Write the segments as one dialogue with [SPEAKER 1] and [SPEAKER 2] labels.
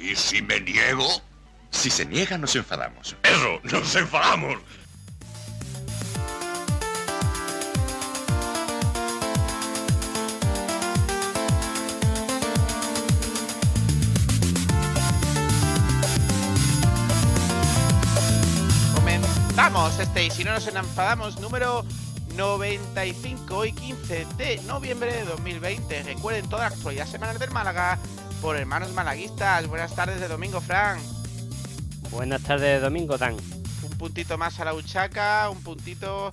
[SPEAKER 1] ¿Y si me niego?
[SPEAKER 2] Si se niega, nos enfadamos.
[SPEAKER 1] Eso, nos enfadamos.
[SPEAKER 3] Comenzamos este y si no nos enfadamos número 95 y 15 de noviembre de 2020. Recuerden toda la actualidad semanal del Málaga por hermanos malaguistas. Buenas tardes de domingo, Fran.
[SPEAKER 4] Buenas tardes de domingo, Dan.
[SPEAKER 3] Un puntito más a la Uchaca, un puntito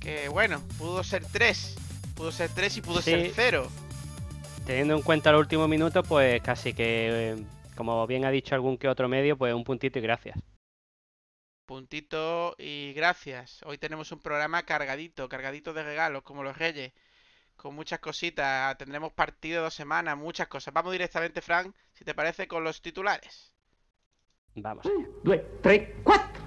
[SPEAKER 3] que, bueno, pudo ser 3. Pudo ser 3 y pudo
[SPEAKER 4] Sí.
[SPEAKER 3] ser 0.
[SPEAKER 4] Teniendo en cuenta los últimos minutos, pues casi que, eh, como bien ha dicho algún que otro medio, pues un puntito y gracias.
[SPEAKER 3] Puntito y gracias. Hoy tenemos un programa cargadito, cargadito de regalos, como los reyes. Con muchas cositas. Tendremos partido dos semanas, muchas cosas. Vamos directamente, Frank, si te parece, con los titulares.
[SPEAKER 4] Vamos.
[SPEAKER 5] due, tre, quattro.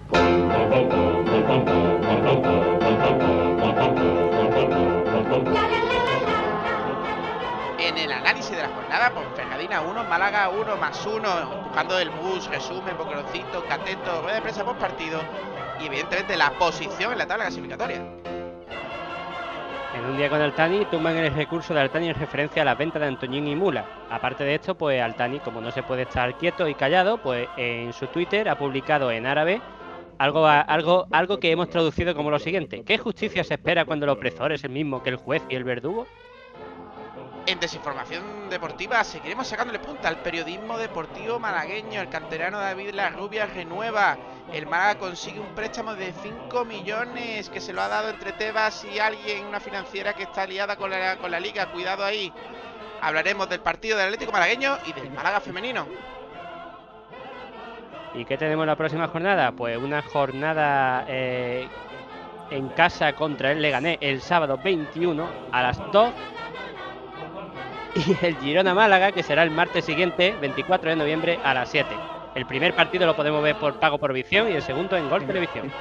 [SPEAKER 3] En el análisis de la jornada, Ponferradina 1, Málaga 1 más 1, empujando el bus, resumen, boquerocito, cateto, rueda de prensa post partido y evidentemente la posición en la tabla clasificatoria.
[SPEAKER 4] En un día con Altani, tumban el recurso de Altani en referencia a la venta de Antoñín y Mula. Aparte de esto, pues Altani, como no se puede estar quieto y callado, pues en su Twitter ha publicado en árabe algo, algo, algo que hemos traducido como lo siguiente. ¿Qué justicia se espera cuando el opresor es el mismo que el juez y el verdugo?
[SPEAKER 3] En desinformación deportiva seguiremos sacándole punta al periodismo deportivo malagueño. El canterano David La Rubia renueva. El Málaga consigue un préstamo de 5 millones que se lo ha dado entre Tebas y alguien, una financiera que está liada con la, con la liga. Cuidado ahí. Hablaremos del partido del Atlético Malagueño y del Málaga femenino.
[SPEAKER 4] ¿Y qué tenemos la próxima jornada? Pues una jornada eh, en casa contra el Leganés el sábado 21 a las 2. Y el Girona Málaga, que será el martes siguiente, 24 de noviembre, a las 7. El primer partido lo podemos ver por pago por visión y el segundo en Gol Televisión.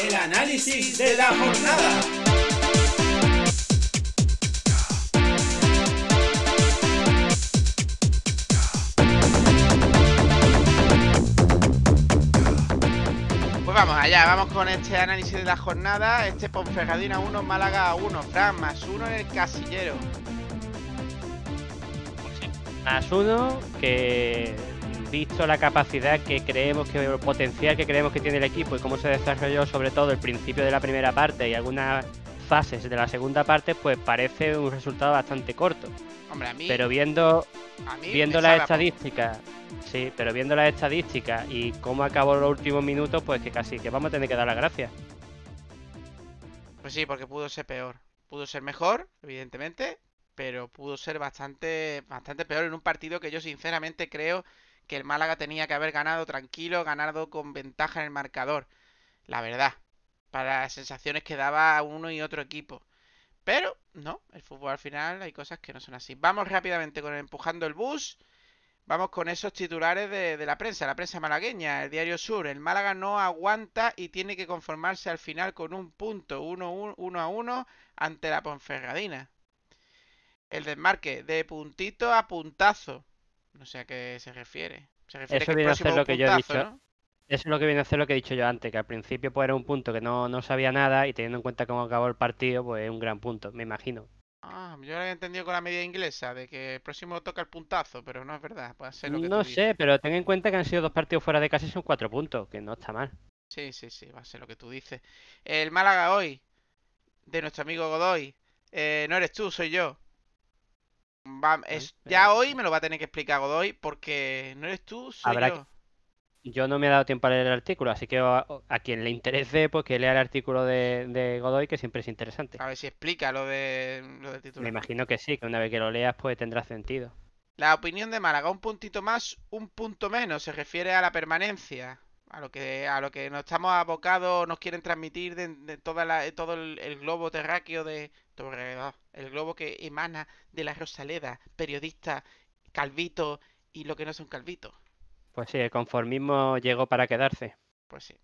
[SPEAKER 6] El análisis de la jornada.
[SPEAKER 3] Pues vamos allá, vamos con este análisis de la jornada. Este Ponferradina 1, Málaga 1, Fran más 1 en el casillero.
[SPEAKER 4] Más uno que, visto la capacidad que creemos que, el potencial que creemos que tiene el equipo y cómo se desarrolló sobre todo el principio de la primera parte y algunas fases de la segunda parte, pues parece un resultado bastante corto.
[SPEAKER 3] Hombre, a mí.
[SPEAKER 4] Pero viendo
[SPEAKER 3] a mí
[SPEAKER 4] viendo las estadísticas, sí, pero viendo las estadísticas y cómo acabó los últimos minutos, pues que casi que vamos a tener que dar las gracias.
[SPEAKER 3] Pues sí, porque pudo ser peor. Pudo ser mejor, evidentemente, pero pudo ser bastante, bastante peor en un partido que yo sinceramente creo que el Málaga tenía que haber ganado tranquilo, ganado con ventaja en el marcador. La verdad, para las sensaciones que daba uno y otro equipo. Pero no, el fútbol al final hay cosas que no son así. Vamos rápidamente con el empujando el bus. Vamos con esos titulares de, de la prensa, la prensa malagueña, el diario Sur. El Málaga no aguanta y tiene que conformarse al final con un punto, 1 uno a 1 ante la Ponferradina. El desmarque de puntito a puntazo. No sé a qué se refiere. Se refiere
[SPEAKER 4] Eso
[SPEAKER 3] que
[SPEAKER 4] viene a ser lo que yo he dicho.
[SPEAKER 3] ¿no?
[SPEAKER 4] Eso es lo que viene a ser lo que he dicho yo antes, que al principio pues era un punto que no, no sabía nada y teniendo en cuenta cómo acabó el partido, pues es un gran punto, me imagino.
[SPEAKER 3] Ah, yo lo había entendido con la medida inglesa, de que el próximo toca el puntazo, pero no es verdad. Puede ser lo que tú
[SPEAKER 4] No
[SPEAKER 3] dices.
[SPEAKER 4] sé, pero ten en cuenta que han sido dos partidos fuera de casa y son cuatro puntos, que no está mal.
[SPEAKER 3] Sí, sí, sí, va a ser lo que tú dices. El Málaga hoy, de nuestro amigo Godoy, eh, no eres tú, soy yo. Va- es, ya hoy me lo va a tener que explicar Godoy, porque no eres tú, soy
[SPEAKER 4] Habrá
[SPEAKER 3] yo.
[SPEAKER 4] Yo no me he dado tiempo a leer el artículo, así que a, a quien le interese, pues que lea el artículo de, de Godoy, que siempre es interesante.
[SPEAKER 3] A ver si explica lo de lo del
[SPEAKER 4] Me
[SPEAKER 3] titular.
[SPEAKER 4] imagino que sí, que una vez que lo leas, pues tendrá sentido.
[SPEAKER 3] La opinión de Málaga, un puntito más, un punto menos, se refiere a la permanencia, a lo que a lo que nos estamos abocados, nos quieren transmitir de, de toda la, de todo el, el globo terráqueo de el globo que emana de la Rosaleda, periodista, calvito y lo que no son calvitos.
[SPEAKER 4] Pues sí, el conformismo llegó para quedarse.
[SPEAKER 3] Pues sí.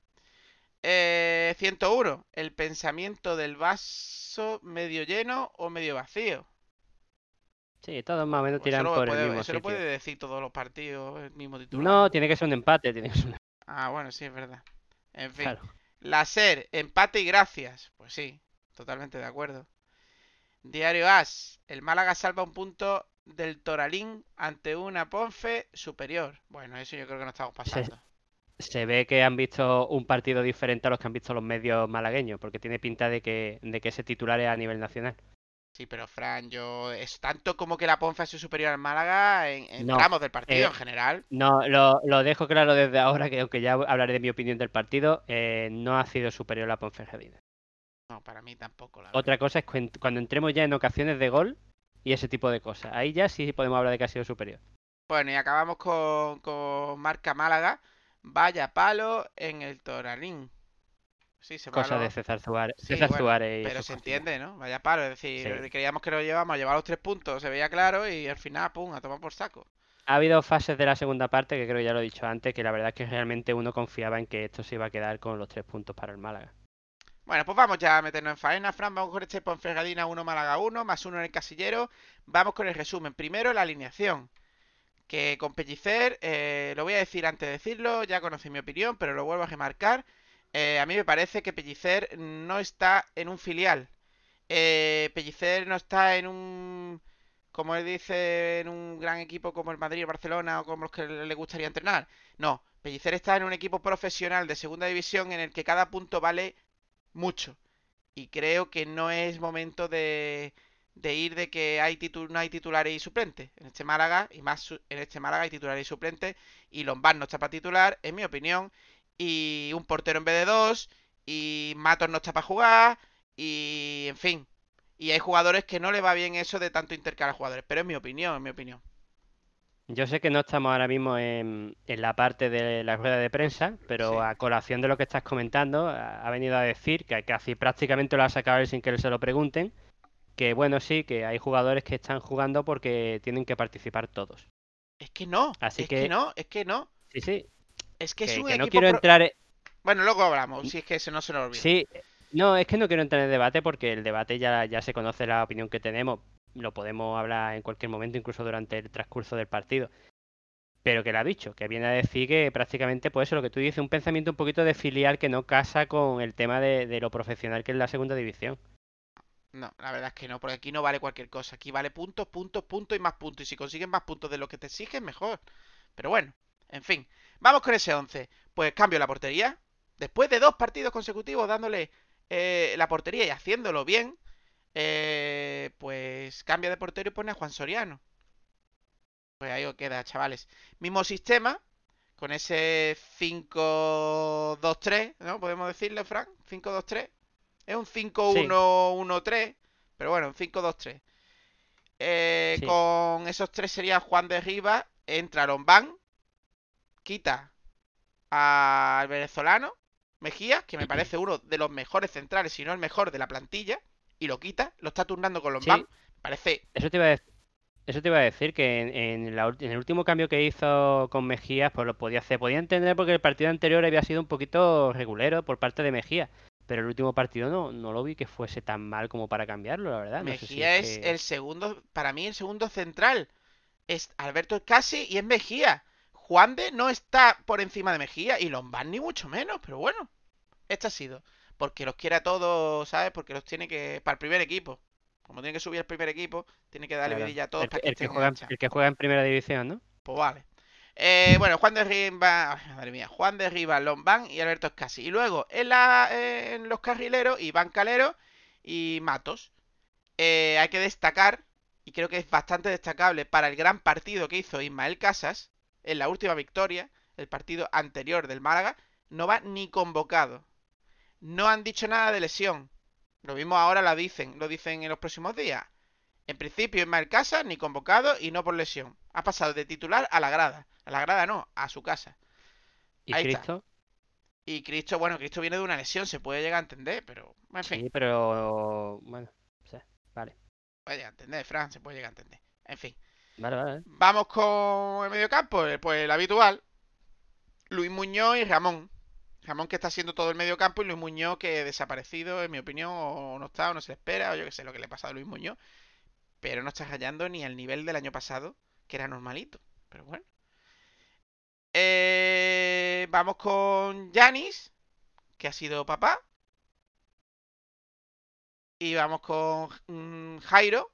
[SPEAKER 3] Eh, 101. El pensamiento del vaso medio lleno o medio vacío.
[SPEAKER 4] Sí, todos más o menos
[SPEAKER 3] Pues
[SPEAKER 4] tiran por
[SPEAKER 3] puede,
[SPEAKER 4] el mismo
[SPEAKER 3] eso lo puede decir todos los partidos el mismo titular.
[SPEAKER 4] No, tiene que ser un empate, tiene que ser un
[SPEAKER 3] Ah, bueno, sí, es verdad. En fin.
[SPEAKER 4] Claro.
[SPEAKER 3] La SER, empate y gracias. Pues sí, totalmente de acuerdo. Diario As, el Málaga salva un punto del Toralín ante una Ponfe superior. Bueno, eso yo creo que no estamos pasando.
[SPEAKER 4] Se ve que han visto un partido diferente a los que han visto los medios malagueños, porque tiene pinta de que, de que ese titular es a nivel nacional.
[SPEAKER 3] Sí, pero Fran, yo es tanto como que la Ponfe ha sido superior al Málaga en, en
[SPEAKER 4] No,
[SPEAKER 3] tramos del partido
[SPEAKER 4] eh,
[SPEAKER 3] en general.
[SPEAKER 4] No, lo, lo dejo claro desde ahora, que aunque ya hablaré de mi opinión del partido, eh, no ha sido superior la Ponferradina.
[SPEAKER 3] No, para mí tampoco, la verdad.
[SPEAKER 4] Otra cosa es cuen- cuando entremos ya en ocasiones de gol y ese tipo de cosas. Ahí ya sí podemos hablar de que ha sido superior.
[SPEAKER 3] Bueno, y acabamos con, con marca Málaga. Vaya palo en el Toralín. Sí, se
[SPEAKER 4] Cosa de César Suárez.
[SPEAKER 3] Sí,
[SPEAKER 4] César
[SPEAKER 3] bueno,
[SPEAKER 4] Suárez
[SPEAKER 3] Pero se entiende, ¿no? Vaya palo, es decir,
[SPEAKER 4] Sí.
[SPEAKER 3] creíamos que lo llevamos a llevar los tres puntos, se veía claro y al final, pum, a tomar por saco.
[SPEAKER 4] Ha habido fases de la segunda parte que creo que ya lo he dicho antes, que la verdad es que realmente uno confiaba en que esto se iba a quedar con los tres puntos para el Málaga.
[SPEAKER 3] Bueno, pues vamos ya a meternos en faena, Fran. Vamos con este Ponferradina 1, Málaga 1, más uno en el casillero. Vamos con el resumen. Primero, la alineación. Que con Pellicer, eh, lo voy a decir antes de decirlo, ya conocéis mi opinión, pero lo vuelvo a remarcar. Eh, a mí me parece que Pellicer no está en un filial. Eh, Pellicer no está en un, como él dice, en un gran equipo como el Madrid, el Barcelona o como los que le gustaría entrenar. No, Pellicer está en un equipo profesional de segunda división en el que cada punto vale mucho. Y creo que no es momento de, de ir de que hay titu- no hay titulares y suplentes. En este Málaga, y más en este Málaga hay titulares y suplentes. Y Lombard no está para titular, en mi opinión. Y un portero en vez de dos. Y Matos no está para jugar. Y en fin. Y hay jugadores que no le va bien eso de tanto intercalar jugadores. Pero es mi opinión, es mi opinión.
[SPEAKER 4] Yo sé que no estamos ahora mismo en, en la parte de la rueda de prensa, pero
[SPEAKER 3] Sí.
[SPEAKER 4] a colación de lo que estás comentando, ha venido a decir que casi prácticamente lo ha sacado él sin que se lo pregunten, que bueno, sí, que hay jugadores que están jugando porque tienen que participar todos.
[SPEAKER 3] Es que no.
[SPEAKER 4] Así
[SPEAKER 3] es que...
[SPEAKER 4] que-
[SPEAKER 3] no, es que no.
[SPEAKER 4] Sí, sí,
[SPEAKER 3] Es que es
[SPEAKER 4] que,
[SPEAKER 3] un
[SPEAKER 4] que no quiero
[SPEAKER 3] pro-
[SPEAKER 4] entrar en...
[SPEAKER 3] Bueno, luego hablamos, si es que eso no se nos olvida.
[SPEAKER 4] Sí, no, es que no quiero entrar en debate porque el debate ya, ya se conoce la opinión que tenemos, lo podemos hablar en cualquier momento, incluso durante el transcurso del partido. Pero que lo ha dicho, que viene a decir que prácticamente, pues eso, lo que tú dices, un pensamiento un poquito de filial que no casa con el tema de, de lo profesional que es la segunda división.
[SPEAKER 3] No, la verdad es que no, porque aquí no vale cualquier cosa. Aquí vale puntos, puntos, puntos y más puntos. Y si consigues más puntos de lo que te exigen, mejor. Pero bueno, en fin. Vamos con ese 11. Pues cambio la portería. Después de dos partidos consecutivos dándole eh, la portería y haciéndolo bien, eh, pues cambia de portero y pone a Juan Soriano. Pues ahí os queda, chavales. Mismo sistema, con ese 5-2-3, ¿no? Podemos decirle, Frank, 5-2-3. Es un 5-1-1-3, pero bueno, un 5-2-3. Eh,
[SPEAKER 4] Sí.
[SPEAKER 3] Con esos tres sería Juan de Rivas, entra Lombán, quita al venezolano, Mejía, que me parece uno de los mejores centrales, si no el mejor de la plantilla, y lo quita, lo está turnando con Lombán.
[SPEAKER 4] Sí.
[SPEAKER 3] Parece
[SPEAKER 4] Eso te iba a dec- Eso te iba a decir que en, en la en el último cambio que hizo con Mejías, pues lo podía hacer. Podía entender porque el partido anterior había sido un poquito regulero por parte de Mejía. Pero el último partido no, no lo vi que fuese tan mal como para cambiarlo, la verdad. No sé si
[SPEAKER 3] Mejía
[SPEAKER 4] es que-
[SPEAKER 3] el segundo, para mí el segundo central. Es Alberto Escasi y es Mejía. Juan de no está por encima de Mejía y Lombán ni mucho menos, pero bueno, este ha sido. Porque los quiere a todos, ¿sabes? Porque los tiene que. Para el primer equipo. Como tiene que subir al primer equipo, tiene que darle
[SPEAKER 4] Claro.
[SPEAKER 3] vidilla a todos
[SPEAKER 4] el,
[SPEAKER 3] para
[SPEAKER 4] que- juega, el que juega en primera división, ¿no?
[SPEAKER 3] Pues vale. Eh, bueno, Juan de Rivas, ay, madre mía, Juan de Rivas, Lombán y Alberto Escasi. Y luego en, la, eh, en los carrileros, Iván Calero y Matos. Eh, hay que destacar, y creo que es bastante destacable para el gran partido que hizo Ismael Casas en la última victoria, el partido anterior del Málaga, no va ni convocado. No han dicho nada de lesión. Lo mismo ahora la dicen, lo dicen en los próximos días. En principio, Ismael Casas ni convocado y no por lesión. Ha pasado de titular a la grada. A la grada no, a su casa.
[SPEAKER 4] Y
[SPEAKER 3] Ahí está.
[SPEAKER 4] Cristo,
[SPEAKER 3] Y Cristo, bueno, Cristo viene de una lesión, se puede llegar a entender, pero en fin,
[SPEAKER 4] sí, pero bueno, o sea, vale.
[SPEAKER 3] puede llegar a entender, Fran, se puede llegar a entender. En fin.
[SPEAKER 4] Vale, vale.
[SPEAKER 3] Vamos con el mediocampo, eh, pues el habitual. Luis Muñoz y Ramón. Ramón que está haciendo todo el medio campo y Luis Muñoz que desaparecido, en mi opinión, o no está, o no se le espera, o yo que sé lo que le ha pasado a Luis Muñoz. Pero no está rayando ni al nivel del año pasado, que era normalito. Pero bueno. Eh, vamos con Yanis, que ha sido papá. Y vamos con mm, Jairo,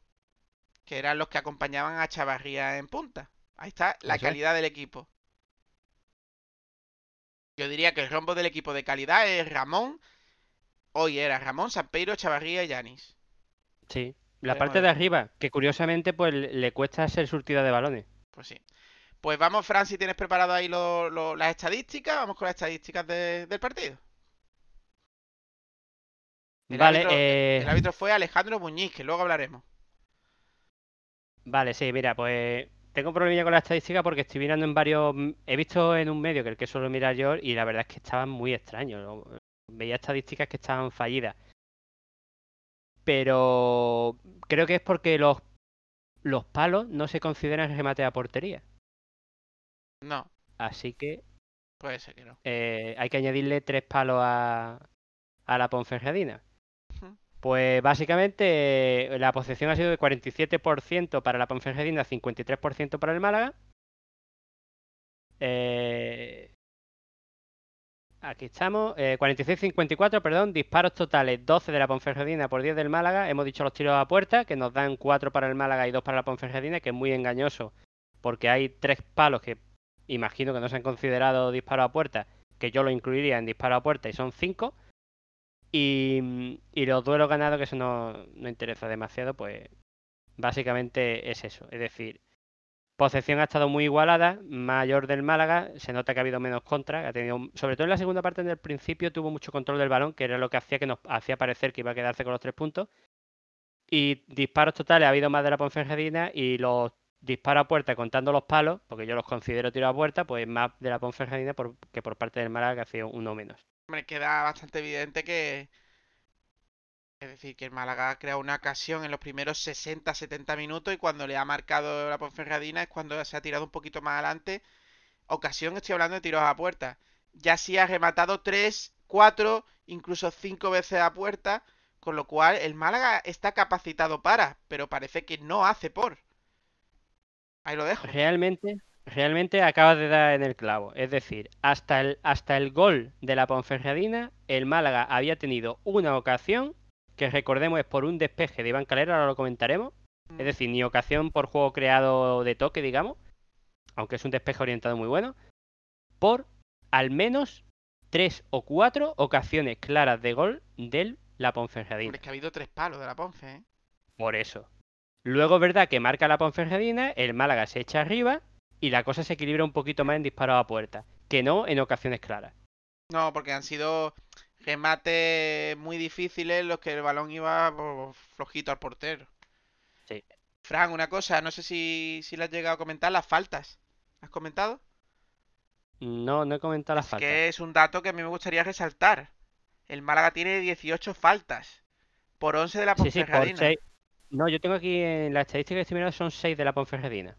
[SPEAKER 3] que eran los que acompañaban a Chavarría en punta. Ahí está la calidad del equipo. Yo diría que el rombo del equipo de calidad es Ramón. Hoy era Ramón, Sampeiro, Chavarría y Yanis.
[SPEAKER 4] Sí. La parte de arriba, que curiosamente pues le cuesta ser surtida de balones.
[SPEAKER 3] Pues sí. Pues vamos, Fran, si tienes preparado ahí lo- lo- las estadísticas, vamos con las estadísticas de- del partido. El
[SPEAKER 4] Vale,
[SPEAKER 3] árbitro,
[SPEAKER 4] eh,
[SPEAKER 3] el árbitro fue Alejandro Muñiz, que luego hablaremos.
[SPEAKER 4] Vale, sí, mira, pues tengo un problemilla con la estadística porque estoy mirando en varios. He visto en un medio que el que suelo mirar yo y la verdad es que estaban muy extraños. ¿no? Veía estadísticas que estaban fallidas. Pero creo que es porque los, los palos no se consideran remate a portería.
[SPEAKER 3] No,
[SPEAKER 4] Así que
[SPEAKER 3] puede ser que no.
[SPEAKER 4] eh, hay que añadirle tres palos a, a la Ponferradina. Pues básicamente eh, la posesión ha sido de 47% para la Ponferradina, 53% para el Málaga. Eh, Aquí estamos, eh, 46-54, perdón, disparos totales, 12 de la Ponferradina por 10 del Málaga. Hemos dicho los tiros a puerta, que nos dan 4 para el Málaga y 2 para la Ponferradina, que es muy engañoso, porque hay tres palos que imagino que no se han considerado disparos a puerta, que yo lo incluiría en disparo a puerta y son 5. Y, los duelos ganados, que eso no, no interesa demasiado, pues básicamente es eso. Es decir, posesión ha estado muy igualada, mayor del Málaga, se nota que ha habido menos contra, ha tenido, sobre todo en la segunda parte en el principio tuvo mucho control del balón, que era lo que hacía que nos hacía parecer que iba a quedarse con los tres puntos. Y disparos totales ha habido más de la Ponferradina y los disparos a puerta contando los palos, porque yo los considero tiros a puerta, pues más de la Ponferradina por- que por parte del Málaga que ha sido uno menos.
[SPEAKER 3] Hombre, queda bastante evidente que. Es decir, que el Málaga ha creado una ocasión en los primeros 60-70 minutos y cuando le ha marcado la Ponferradina es cuando se ha tirado un poquito más adelante. Ocasión, estoy hablando de tiros a puerta. Ya sí ha rematado 3, 4, incluso 5 veces a puerta, con lo cual el Málaga está capacitado para, pero parece que no hace por. Ahí lo dejo.
[SPEAKER 4] Realmente, realmente acabas de dar en el clavo. Es decir, hasta el, hasta el gol de la Ponferradina, el Málaga había tenido una ocasión, que recordemos es por un despeje de Iván Calera, ahora lo comentaremos. Es decir, ni ocasión por juego creado de toque, digamos, aunque es un despeje orientado muy bueno, por al menos tres o cuatro ocasiones claras de gol del la Ponferradina.
[SPEAKER 3] Es que ha habido tres palos de la Ponfe, ¿eh?
[SPEAKER 4] Por eso. Luego verdad que marca la Ponferradina, el Málaga se echa arriba y la cosa se equilibra un poquito más en disparos a puerta, que no en ocasiones claras.
[SPEAKER 3] No, porque han sido remates muy difíciles los que el balón iba pues, flojito al portero.
[SPEAKER 4] Sí.
[SPEAKER 3] Fran, una cosa, no sé si, si le has llegado a comentar las faltas. ¿Has comentado?
[SPEAKER 4] No, no he comentado las
[SPEAKER 3] Es
[SPEAKER 4] faltas.
[SPEAKER 3] que es un dato que a mí me gustaría resaltar. El Málaga tiene 18 faltas por 11 de la
[SPEAKER 4] Sí, sí, por
[SPEAKER 3] Ponferradina.
[SPEAKER 4] seis. No, yo tengo aquí en la estadística que estoy mirando son 6 de la Ponferradina.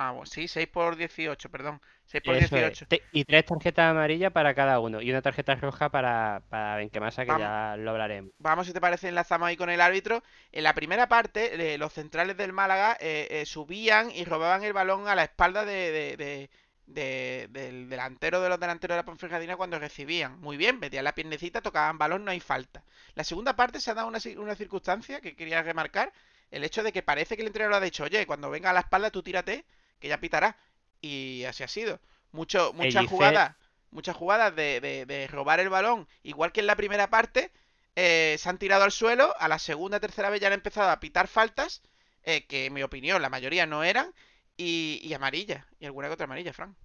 [SPEAKER 3] Ah, bueno, sí, 6 por 18, perdón. 6 por
[SPEAKER 4] Eso es.
[SPEAKER 3] 18.
[SPEAKER 4] Te- Y tres tarjetas amarillas para cada uno. Y una tarjeta roja para, para Benquemasa, que
[SPEAKER 3] Vamos.
[SPEAKER 4] ya lo hablaremos.
[SPEAKER 3] Vamos, si te parece, enlazamos ahí con el árbitro. En la primera parte, eh, los centrales del Málaga eh, eh, subían y robaban el balón a la espalda de, de- de- de- del delantero de los delanteros de la Ponferradina cuando recibían. Muy bien, metían la piernecita, tocaban balón, no hay falta. La segunda parte se ha dado una, una circunstancia que quería remarcar. El hecho de que parece que el entrenador ha dicho, oye, cuando venga a la espalda tú tírate, que ya pitará. Y así ha sido. Mucho, muchas jugadas, muchas jugadas de, de- de robar el balón, igual que en la primera parte, eh, se han tirado al suelo, a la segunda, tercera vez ya han empezado a pitar faltas, eh, que en mi opinión la mayoría no eran, y, y amarilla, y alguna que otra amarilla, Fran.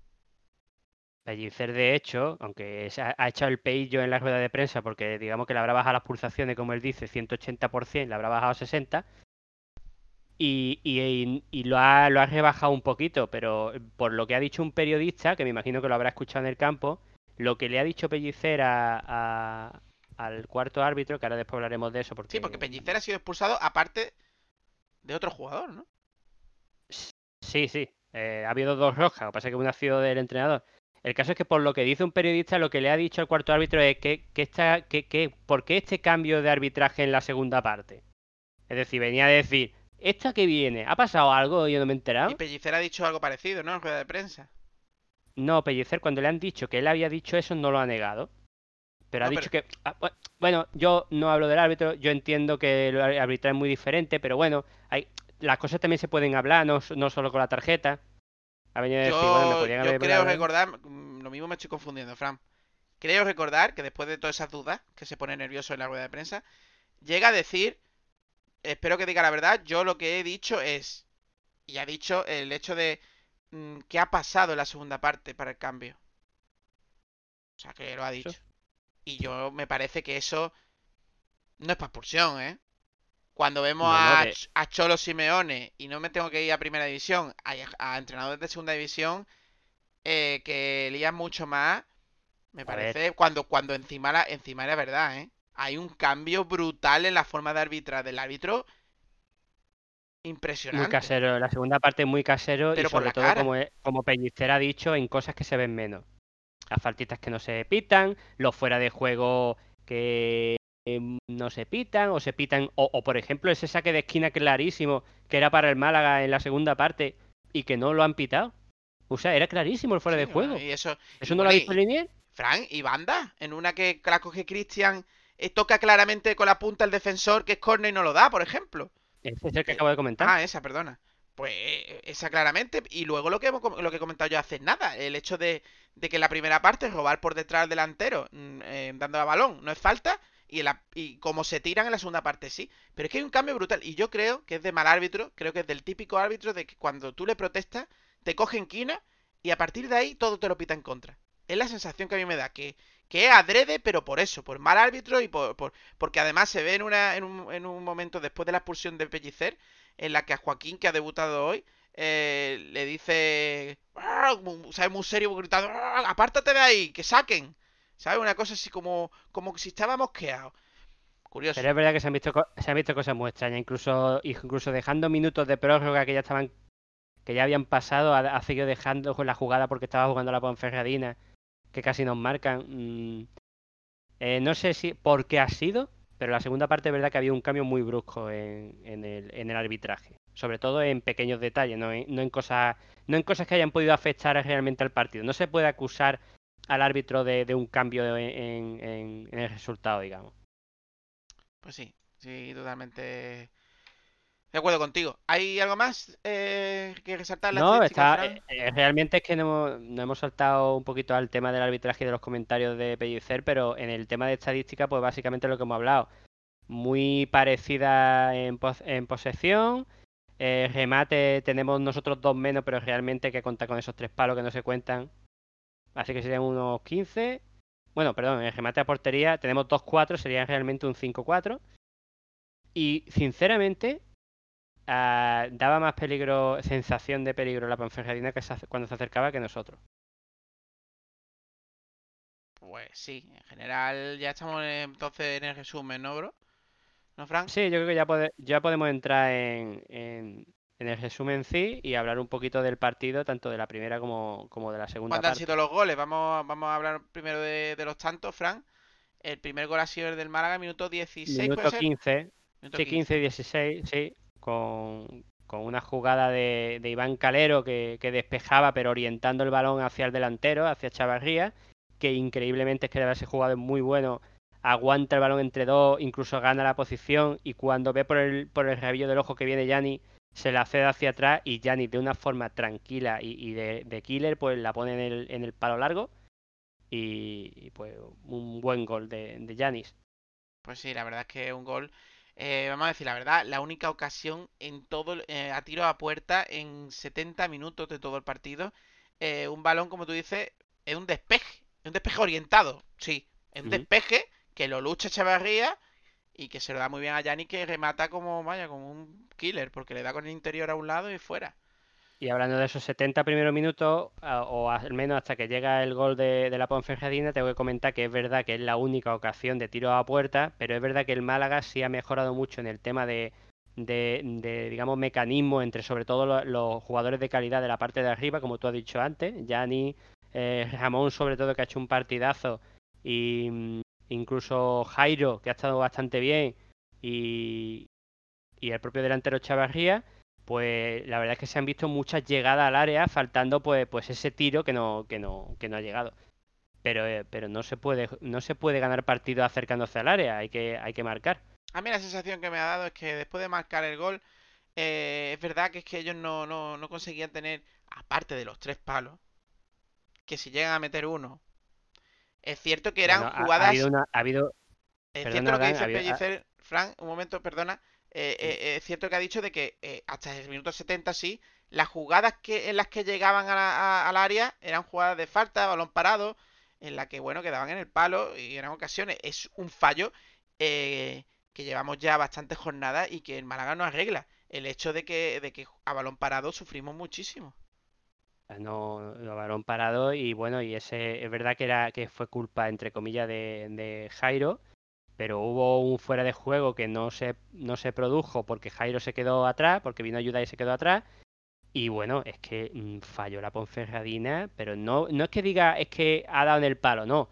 [SPEAKER 4] Pellicer, de hecho, aunque ha, ha echado el peillo en la rueda de prensa, porque digamos que le habrá bajado las pulsaciones, como él dice, 180%, le habrá bajado a 60%, y, y- y lo, ha, lo ha rebajado un poquito, pero por lo que ha dicho un periodista, que me imagino que lo habrá escuchado en el campo, lo que le ha dicho Pellicer a- a- al cuarto árbitro, que ahora después hablaremos de eso, porque
[SPEAKER 3] Sí, porque Pellicer ha sido expulsado aparte de otro jugador, ¿no?
[SPEAKER 4] Sí, sí. eh, ha habido dos rojas, lo que pasa es que una ha sido del entrenador. El caso es que por lo que dice un periodista, lo que le ha dicho al cuarto árbitro es que, que, esta, que, que ¿por qué este cambio de arbitraje en la segunda parte? Es decir, venía a decir, ¿esta que viene? ¿Ha pasado algo yo no me he enterado?
[SPEAKER 3] Y Pellicer ha dicho algo parecido, ¿no? En rueda de prensa.
[SPEAKER 4] No, Pellicer, cuando le han dicho que él había dicho eso, no lo ha negado. Pero ha dicho que. ah, bu- Bueno, yo no hablo del árbitro, yo entiendo que el ar- arbitrar es muy diferente, pero bueno, hay, las cosas también se pueden hablar, no, solo con la tarjeta. Ha venido a decir, bueno, me
[SPEAKER 3] Yo,
[SPEAKER 4] podrían
[SPEAKER 3] yo
[SPEAKER 4] haber
[SPEAKER 3] creo
[SPEAKER 4] hablado.
[SPEAKER 3] recordar, mm, lo mismo me estoy confundiendo, Fran. Creo recordar que después de todas esas dudas, que se pone nervioso en la rueda de prensa, llega a decir, espero que diga la verdad, yo lo que he dicho es, y ha dicho el hecho de mm, qué ha pasado en la segunda parte para el cambio. O sea, que lo ha dicho. Y yo me parece que eso no es para expulsión, ¿eh? Cuando vemos
[SPEAKER 4] No, no,
[SPEAKER 3] a, a Cholo Simeone y no me tengo que ir a primera división, a, a entrenadores de segunda división eh, que lían mucho más, me
[SPEAKER 4] A ver.
[SPEAKER 3] parece, cuando, cuando encima, la, encima era verdad, ¿eh? Hay un cambio brutal en la forma de arbitrar del árbitro. Impresionante.
[SPEAKER 4] Muy casero, la segunda parte muy casero
[SPEAKER 3] Pero
[SPEAKER 4] y sobre todo,
[SPEAKER 3] cara.
[SPEAKER 4] como, e- como Pellicer ha dicho, en cosas que se ven menos. Las faltitas que no se pitan, los fuera de juego que em, no se pitan o se pitan, o, o, por ejemplo ese saque de esquina clarísimo que era para el Málaga en la segunda parte y que no lo han pitado. O sea, era clarísimo el fuera
[SPEAKER 3] Sí,
[SPEAKER 4] de juego.
[SPEAKER 3] y eso,
[SPEAKER 4] ¿Eso
[SPEAKER 3] y
[SPEAKER 4] no lo ha visto Linier?
[SPEAKER 3] Fran, y banda, en una que la coge Cristian, eh, toca claramente con la punta el defensor, que es córner y no lo da, por ejemplo.
[SPEAKER 4] Ese es el que
[SPEAKER 3] Eh,
[SPEAKER 4] acabo de comentar.
[SPEAKER 3] Ah, esa, perdona. Pues eh, esa claramente. Y luego lo que, hemos lo que he comentado yo hace nada. El hecho de, de que en la primera parte robar por detrás del delantero, mm, eh, dando a balón, no es falta. Y, en la- y como se tiran en la segunda parte, sí. Pero es que hay un cambio brutal. Y yo creo que es de mal árbitro. Creo que es del típico árbitro de que cuando tú le protestas, te coge en quina y a partir de ahí todo te lo pita en contra. Es la sensación que a mí me da. Que, que adrede, pero por eso, por mal árbitro y por, por- porque además se ve en, una, en, un, en un momento después de la expulsión de Pellicer en la que a Joaquín, que ha debutado hoy, eh, le dice, "Ah", ¿sabes? Muy serio, gritando, "Ah, apártate de ahí, que saquen. ¿Sabes? Una cosa así como, como si estaba mosqueado. Curioso.
[SPEAKER 4] Pero es verdad que se han visto, se han visto cosas muy extrañas, incluso, incluso dejando minutos de prórroga que ya estaban, que ya habían pasado, ha, ha seguido dejando la jugada porque estaba jugando la Ponferradina, que casi nos marcan. Mm, eh, no sé si por qué ha sido, pero la segunda parte es verdad que había un cambio muy brusco en, en el, en el arbitraje, sobre todo en pequeños detalles, no en, no en cosas, no en cosas que hayan podido afectar realmente al partido. No se puede acusar al árbitro de, de un cambio en, el resultado, digamos.
[SPEAKER 3] Pues sí, sí, totalmente de acuerdo contigo. ¿Hay algo más eh, que resaltar? la
[SPEAKER 4] No, está, eh, eh, realmente es que no hemos, no hemos saltado un poquito al tema del arbitraje y de los comentarios de Pellicer, pero en el tema de estadística, pues básicamente lo que hemos hablado. Muy parecida en, pos- en posesión. eh, remate tenemos nosotros dos menos, pero realmente hay que contar con esos tres palos que no se cuentan. Así que serían unos 15. Bueno, perdón, en remate a portería tenemos 2-4, serían realmente un 5-4. Y sinceramente, ah, daba más peligro, sensación de peligro la Ponferradina que se cuando se acercaba que nosotros.
[SPEAKER 3] Pues sí, en general ya estamos entonces en el resumen, ¿no, bro? ¿No, Fran?
[SPEAKER 4] Sí, yo creo que ya, pode- ya podemos entrar en, en- en el resumen en sí y hablar un poquito del partido, tanto de la primera como, como de la segunda
[SPEAKER 3] ¿Cuántos han sido los goles? Vamos, vamos a hablar primero de, de los tantos, Fran. El primer gol ha sido el del Málaga, minuto 16, ¿puede
[SPEAKER 4] Minuto
[SPEAKER 3] ser?
[SPEAKER 4] 15,
[SPEAKER 3] Minuto
[SPEAKER 4] sí, 15 y 16, sí, con, con una jugada de, de Iván Calero que, que despejaba, pero orientando el balón hacia el delantero, hacia Chavarría, que increíblemente es que debe ser jugador muy bueno, aguanta el balón entre dos, incluso gana la posición, y cuando ve por el, por el rabillo del ojo que viene Yanni, se la cede hacia atrás, y Yanni de una forma tranquila y, de, killer, pues la pone en el, en el palo largo, y, pues un buen gol de, de.
[SPEAKER 3] Pues sí, la verdad es que es un gol. Eh, vamos a decir la verdad, la única ocasión en todo, el- eh, a tiro a puerta en 70 minutos de todo el partido. eh, un balón, como tú dices, es un despeje, es un despeje orientado, sí, es un despeje que lo lucha Chavarría y que se lo da muy bien a Yanni que remata como, vaya, como un killer, porque le da con el interior a un lado y fuera.
[SPEAKER 4] Y hablando de esos 70 primeros minutos, o al menos hasta que llega el gol de, la Ponferradina, tengo que comentar que es verdad que es la única ocasión de tiro a puerta, pero es verdad que el Málaga sí ha mejorado mucho en el tema de, digamos, mecanismo entre sobre todo lo- los, jugadores de calidad de la parte de arriba, como tú has dicho antes, Yanni, eh, Ramón sobre todo que ha hecho un partidazo y mm, incluso Jairo que ha estado bastante bien y, y el propio delantero Chavarría, pues la verdad es que se han visto muchas llegadas al área faltando pues, pues ese tiro que no, que no, que no ha llegado. Pero, eh, pero no se puede, no se puede ganar partido acercándose al área, hay que, hay que marcar.
[SPEAKER 3] A mí la sensación que me ha dado es que después de marcar el gol, eh, es verdad que es que ellos no, no, no conseguían tener, aparte de los tres palos, que si llegan a meter uno, es cierto que eran
[SPEAKER 4] Bueno, ha-
[SPEAKER 3] jugadas...
[SPEAKER 4] Ha, habido una- ha habido
[SPEAKER 3] Es
[SPEAKER 4] Perdona,
[SPEAKER 3] cierto lo que dice Pellicer, Fran, un momento, perdona. Eh, eh, es cierto que ha dicho de que eh, hasta el minuto 70 sí, las jugadas que, en las que llegaban a la- a- al área eran jugadas de falta, balón parado, en la que, bueno, quedaban en el palo y eran ocasiones. Es un fallo eh, que llevamos ya bastantes jornadas y que el Málaga no arregla. El hecho de que, de que a balón parado sufrimos muchísimo.
[SPEAKER 4] no, no balón parado y bueno, y ese es verdad que era que fue culpa entre comillas de, de Jairo, pero hubo un fuera de juego que no se no se produjo porque Jairo se quedó atrás, porque vino a ayudar y se quedó atrás. Y bueno, es que mm, falló la Ponferradina, pero no no es que diga es que ha dado en el palo, no.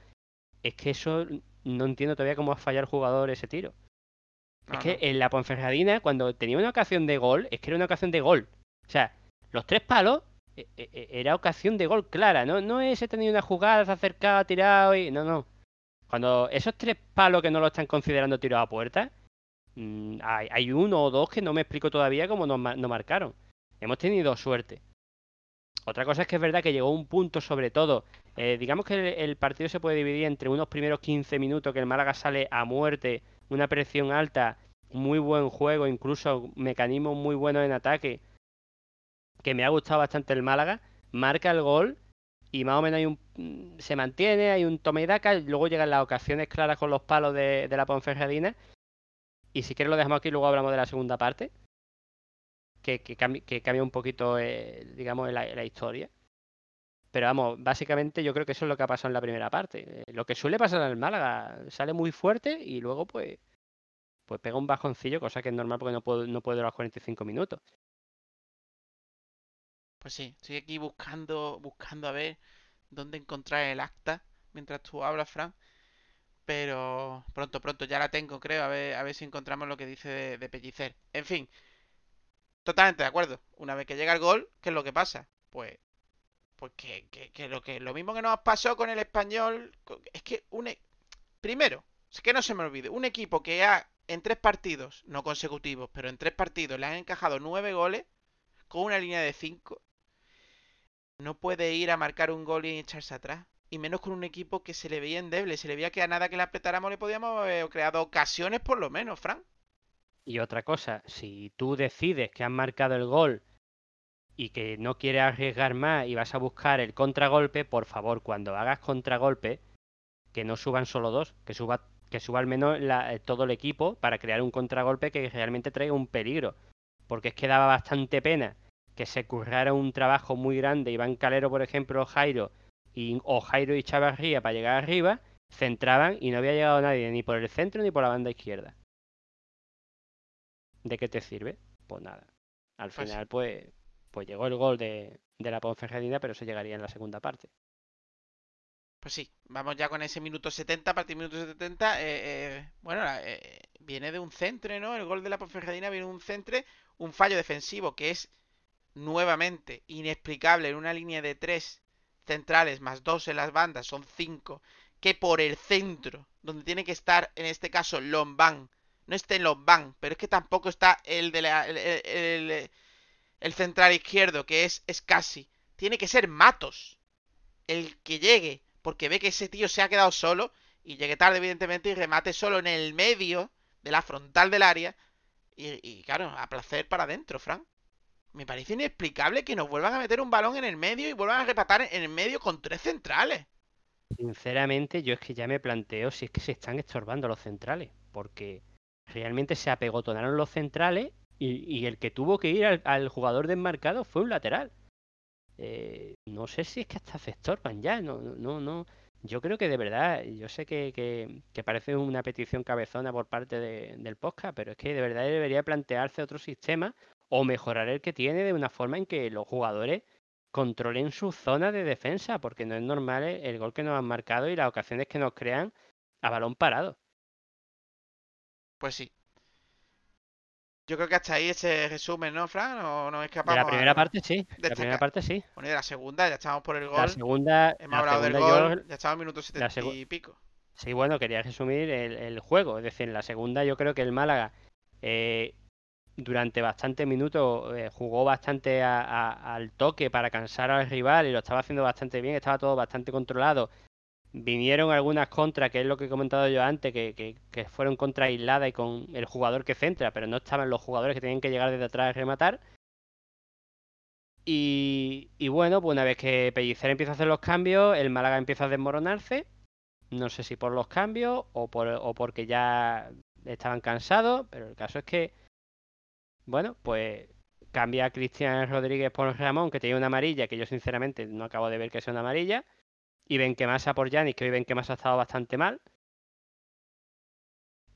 [SPEAKER 4] Es que eso no entiendo todavía cómo ha fallado el jugador ese tiro. Es que en la Ponferradina, cuando tenía una ocasión de gol, es que era una ocasión de gol. O sea, los tres palos e- e- e- era ocasión de gol clara, ¿no? No es he tenido una jugada, se ha acercado, ha tirado y. No, no. Cuando esos tres palos que no lo están considerando tiro a puerta, mm, hay, uno o dos que no me explico todavía cómo no, ma- no marcaron. Hemos tenido suerte. Otra cosa es que es verdad que llegó un punto, sobre todo. eh, digamos que el, el partido se puede dividir entre unos primeros 15 minutos que el Málaga sale a muerte, una presión alta, muy buen juego, incluso mecanismos muy buenos en ataque. Que me ha gustado bastante el Málaga. Marca el gol y más o menos hay un, se mantiene, hay un toma y daca. Luego llegan las ocasiones claras con los palos de, de la Ponferradina. Y si quieres lo dejamos aquí y luego hablamos de la segunda parte. Que, que, cambi- que cambia un poquito, eh, digamos, la, la historia. Pero vamos, básicamente yo creo que eso es lo que ha pasado en la primera parte. Eh, lo que suele pasar en el Málaga, sale muy fuerte y luego pues pues pega un bajoncillo, cosa que es normal porque no puedo, no puede durar 45 minutos.
[SPEAKER 3] Pues sí, estoy aquí buscando, buscando a ver dónde encontrar el acta mientras tú hablas, Fran. Pero pronto, pronto ya la tengo, creo. A ver, a ver si encontramos lo que dice de, Pellicer. En fin, totalmente de acuerdo. Una vez que llega el gol, ¿qué es lo que pasa? Pues, pues que, que- que lo que lo mismo que nos pasó con el español, es que un e- primero, que no se me olvide, un equipo que ha en tres partidos, no consecutivos, pero en tres partidos le han encajado nueve goles con una línea de cinco no puede ir a marcar un gol y echarse atrás. Y menos con un equipo que se le veía endeble. Se le veía que a nada que le apretáramos le podíamos haber creado ocasiones por lo menos, Fran.
[SPEAKER 4] Y otra cosa, si tú decides que has marcado el gol y que no quieres arriesgar más y vas a buscar el contragolpe, por favor, cuando hagas contragolpe, que no suban solo dos, que suba, que suba al menos la- eh, todo el equipo para crear un contragolpe que realmente traiga un peligro. Porque es que daba bastante pena que se currara un trabajo muy grande, Iván Calero, por ejemplo, o Jairo, y, o Jairo y Chavarría para llegar arriba, centraban y no había llegado nadie ni por el centro ni por la banda izquierda. ¿De qué te sirve? Pues nada. Al
[SPEAKER 3] Pues-
[SPEAKER 4] final, pues, pues llegó el gol de, de la Ponferradina, pero eso llegaría en la segunda parte.
[SPEAKER 3] Pues sí, vamos ya con ese minuto 70, a partir del minuto 70, eh, eh, bueno, eh, viene de un centre, ¿no? El gol de la Ponferradina viene de un centre, un fallo defensivo que es nuevamente inexplicable en una línea de tres centrales más dos en las bandas, son cinco, que por el centro, donde tiene que estar en este caso Lombán, no está en Lombán, pero es que tampoco está el de la, el, el- central izquierdo, que es Scassi, tiene que ser Matos el que llegue, porque ve que ese tío se ha quedado solo y llegue tarde, evidentemente, y remate solo en el medio de la frontal del área. Y, y, claro, a placer para adentro, Fran. Me parece inexplicable que nos vuelvan a meter un balón en el medio y vuelvan a repatar en el medio con tres centrales.
[SPEAKER 4] Sinceramente, yo es que ya me planteo si es que se están estorbando los centrales, porque realmente se apegotonaron los centrales y, el que tuvo que ir al, jugador desmarcado fue un lateral. Eh, no sé si es que hasta se estorban ya, no, no, no. Yo creo que de verdad, yo sé que, que- parece una petición cabezona por parte de- del podcast, pero es que de verdad debería plantearse otro sistema o mejorar el que tiene de una forma en que los jugadores controlen su zona de defensa, porque no es normal el, el gol que nos han marcado y las ocasiones que nos crean a balón parado.
[SPEAKER 3] Pues sí. Yo creo que hasta ahí ese resumen, ¿no, Fran? ¿O
[SPEAKER 4] De
[SPEAKER 3] escapamos?
[SPEAKER 4] la
[SPEAKER 3] a
[SPEAKER 4] primera parte sí, de la primera parte sí.
[SPEAKER 3] Bueno, y de la segunda, ya estamos por el
[SPEAKER 4] La
[SPEAKER 3] gol.
[SPEAKER 4] segunda,
[SPEAKER 3] Hemos
[SPEAKER 4] la
[SPEAKER 3] hablado del
[SPEAKER 4] yo-
[SPEAKER 3] gol, ya estamos en minuto setenta
[SPEAKER 4] segu-
[SPEAKER 3] y pico.
[SPEAKER 4] Sí, bueno, quería resumir el, el juego. Es decir, en la segunda yo creo que el Málaga eh, durante bastantes minutos eh, jugó bastante a- a- al toque para cansar al rival y lo estaba haciendo bastante bien, estaba todo bastante controlado. Vinieron algunas contras, que es lo que he comentado yo antes, que, que, fueron contra aisladas y con el jugador que centra, pero no estaban los jugadores que tenían que llegar desde atrás a rematar. Y, y bueno, pues una vez que Pellicer empieza a hacer los cambios, el Málaga empieza a desmoronarse. No sé si por los cambios o, por, o porque ya estaban cansados, pero el caso es que, bueno, pues cambia a Cristian Rodríguez por Ramón, que tenía una amarilla, que yo sinceramente no acabo de ver que sea una amarilla, y Benquemasa por Yanis, que hoy Benquemasa ha estado bastante mal.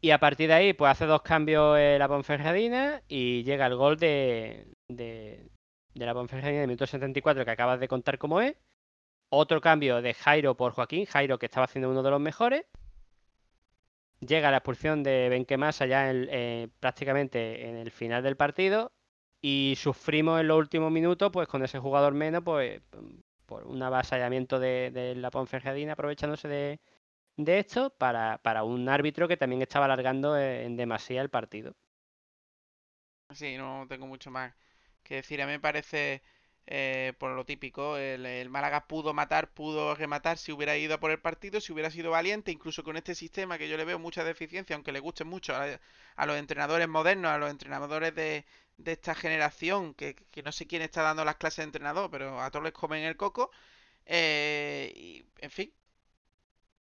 [SPEAKER 4] Y a partir de ahí, pues hace dos cambios la Ponferradina y llega el gol de, de, de la Ponferradina de minuto 74 que acabas de contar cómo es. Otro cambio de Jairo por Joaquín, Jairo que estaba haciendo uno de los mejores. Llega la expulsión de Benquemasa ya en- eh, prácticamente en el final del partido. Y sufrimos en los últimos minutos, pues con ese jugador menos, pues por un avasallamiento de, la Ponferradina aprovechándose de, de esto para, para un árbitro que también estaba alargando eh, en demasía el partido.
[SPEAKER 3] Sí, no tengo mucho más que decir. A mí me parece, eh, por lo típico, el, el Málaga pudo matar, pudo rematar si hubiera ido a por el partido, si hubiera sido valiente, incluso con este sistema que yo le veo mucha deficiencia, aunque le guste mucho a, a los entrenadores modernos, a los entrenadores de, de esta generación, que, que no sé quién está dando las clases de entrenador, pero a todos les comen el coco. eh, y, en fin,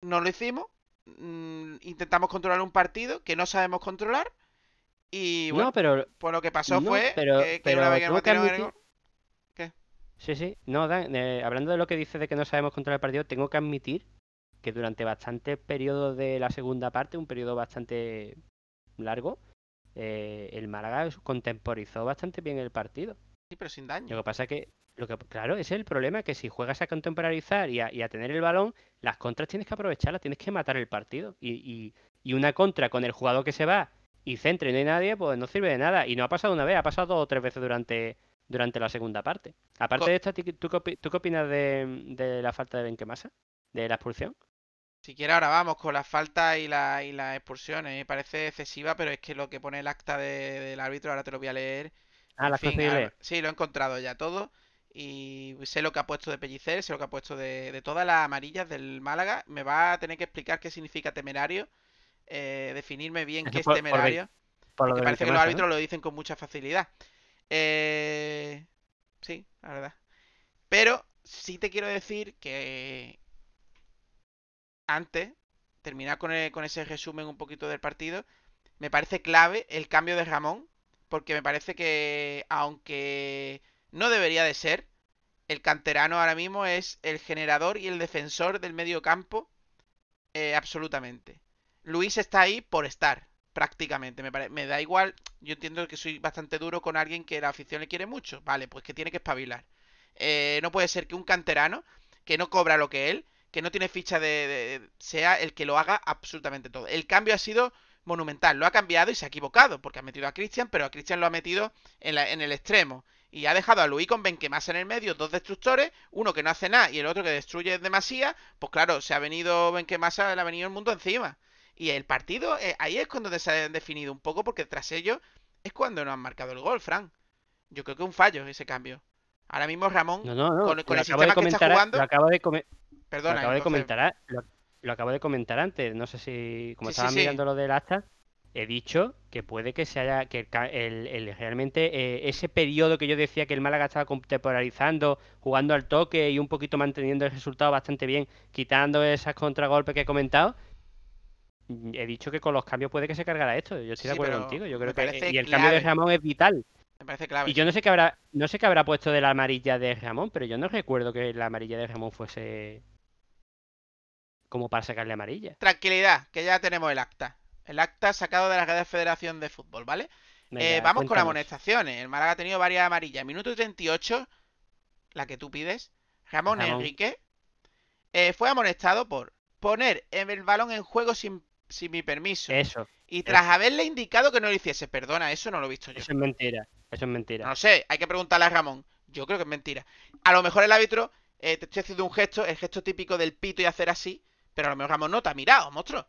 [SPEAKER 3] no lo hicimos. mm, intentamos controlar un partido que no sabemos controlar. Y bueno,
[SPEAKER 4] no, pero
[SPEAKER 3] pues lo que pasó
[SPEAKER 4] no,
[SPEAKER 3] fue
[SPEAKER 4] pero-
[SPEAKER 3] que, que
[SPEAKER 4] pero
[SPEAKER 3] una vez que metieron el gol-
[SPEAKER 4] Sí, sí. No, Dan, eh, hablando de lo que dices de que no sabemos controlar el partido, tengo que admitir que durante bastantes periodos de la segunda parte, un periodo bastante largo, eh, el Málaga contemporizó bastante bien el partido.
[SPEAKER 3] Sí, pero sin daño.
[SPEAKER 4] Lo que pasa es que, lo que, claro, ese es el problema, que si juegas a contemporizar y a, y a tener el balón, las contras tienes que aprovecharlas, tienes que matar el partido. Y, y- y una contra con el jugador que se va y centra y no hay nadie, pues no sirve de nada. Y no ha pasado una vez, ha pasado dos o tres veces durante, durante la segunda parte. Aparte
[SPEAKER 3] Co-
[SPEAKER 4] de esto, ¿tú, qué opi- tú qué opinas de, de la falta de Benquemasa? ¿De la expulsión?
[SPEAKER 3] Si quieres ahora vamos con las faltas y, la, y las expulsiones. Me parece excesiva, pero es que lo que pone el acta de- del árbitro, ahora te lo voy a leer.
[SPEAKER 4] Ah, las
[SPEAKER 3] fin,
[SPEAKER 4] conseguí
[SPEAKER 3] a-
[SPEAKER 4] leer.
[SPEAKER 3] Sí, lo he encontrado ya todo. Y sé lo que ha puesto de Pellicer, sé lo que ha puesto de, de todas las amarillas del Málaga. Me va a tener que explicar qué significa temerario. eh, definirme bien
[SPEAKER 4] Eso
[SPEAKER 3] qué es
[SPEAKER 4] por-
[SPEAKER 3] temerario.
[SPEAKER 4] Por lo
[SPEAKER 3] Porque parece que los árbitros lo dicen con mucha facilidad. Eh, Sí, la verdad. Pero sí te quiero decir que antes, terminar con, el- con ese resumen un poquito del partido, me parece clave el cambio de Ramón, porque me parece que, aunque no debería de ser, el canterano ahora mismo es el generador y el defensor del medio campo, eh, absolutamente. Luis está ahí por estar, prácticamente. Me, me da igual, yo entiendo que soy bastante duro con alguien que la afición le quiere mucho, vale, pues que tiene que espabilar. Eh, no puede ser que un canterano, que no cobra lo que él, que no tiene ficha de, sea el que lo haga absolutamente todo. El cambio ha sido monumental, lo ha cambiado y se ha equivocado, porque ha metido a Christian, pero a Christian lo ha metido en, la- en el extremo. Y ha dejado a Luis con Benquemasa en el medio, dos destructores, uno que no hace nada y el otro que destruye demasía. Pues claro, se ha venido Benquemasa, le ha venido el mundo encima. Y el partido, eh, ahí es cuando se ha definido un poco, porque tras ello es cuando no han marcado el gol, Fran. Yo creo que es un fallo ese cambio. Ahora mismo Ramón,
[SPEAKER 4] No, no, no.
[SPEAKER 3] con- el sistema que está jugando-
[SPEAKER 4] lo acabo de come- lo acabo de comentar, lo, lo acabo de comentar antes. No sé si, como
[SPEAKER 3] Sí,
[SPEAKER 4] estaba
[SPEAKER 3] sí.
[SPEAKER 4] mirando lo del acta, he dicho que puede que se haya, que el, el- el- realmente eh, ese periodo que yo decía que el Málaga estaba contemporizando, jugando al toque y un poquito manteniendo el resultado bastante bien, quitando esas contragolpes que he comentado. He dicho que con los cambios puede que se cargara esto. Yo estoy
[SPEAKER 3] Sí,
[SPEAKER 4] de acuerdo contigo. Yo creo que y el cambio de. Ramón es vital.
[SPEAKER 3] Me parece clave.
[SPEAKER 4] Y yo no sé qué habrá, no sé qué habrá puesto de la amarilla de Ramón, pero yo no recuerdo que la amarilla de Ramón fuese como para sacarle amarilla.
[SPEAKER 3] Tranquilidad, que ya tenemos el acta. El acta sacado de la Real Federación de Fútbol, ¿vale?
[SPEAKER 4] Venga,
[SPEAKER 3] Eh, vamos con
[SPEAKER 4] cuéntanos.
[SPEAKER 3] amonestaciones. El Málaga ha tenido varias amarillas. Minuto 38, la que tú pides, Ramón,
[SPEAKER 4] Ramón.
[SPEAKER 3] Enrique, eh, fue amonestado por poner el balón en juego sin, sin mi permiso.
[SPEAKER 4] Eso,
[SPEAKER 3] y tras haberle indicado que no lo hiciese. Perdona, eso no lo he visto yo.
[SPEAKER 4] eso es mentira. Eso es mentira.
[SPEAKER 3] No sé, hay que preguntarle a Ramón. Yo creo que es mentira. A lo mejor el árbitro eh, te estoy haciendo un gesto, el gesto típico del pito y hacer así, pero a lo mejor Ramón no te ha mirado, monstruo.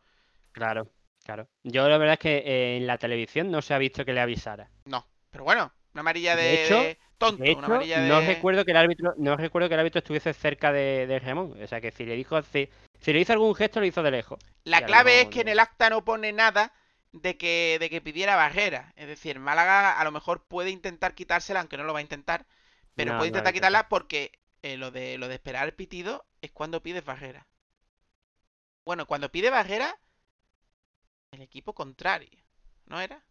[SPEAKER 4] Claro, claro. Yo la verdad es que eh, en la televisión no se ha visto que le avisara.
[SPEAKER 3] No, pero bueno, una amarilla de,
[SPEAKER 4] De hecho-
[SPEAKER 3] de tonto,
[SPEAKER 4] De
[SPEAKER 3] una
[SPEAKER 4] hecho,
[SPEAKER 3] amarilla de...
[SPEAKER 4] no recuerdo que el árbitro, no recuerdo que el árbitro estuviese cerca de, de Ramón. O sea que si le dijo, si, si le hizo algún gesto, lo hizo de lejos.
[SPEAKER 3] La
[SPEAKER 4] Ya
[SPEAKER 3] clave
[SPEAKER 4] no-
[SPEAKER 3] es que en el acta no pone nada de que, de que pidiera barrera. Es decir, Málaga a lo mejor puede intentar quitársela, aunque no lo va a intentar. Pero
[SPEAKER 4] No,
[SPEAKER 3] puede intentar
[SPEAKER 4] intenta.
[SPEAKER 3] quitarla porque eh, lo, de, lo de esperar el pitido es cuando pides barrera. Bueno, cuando pide barrera, el equipo contrario. ¿No era?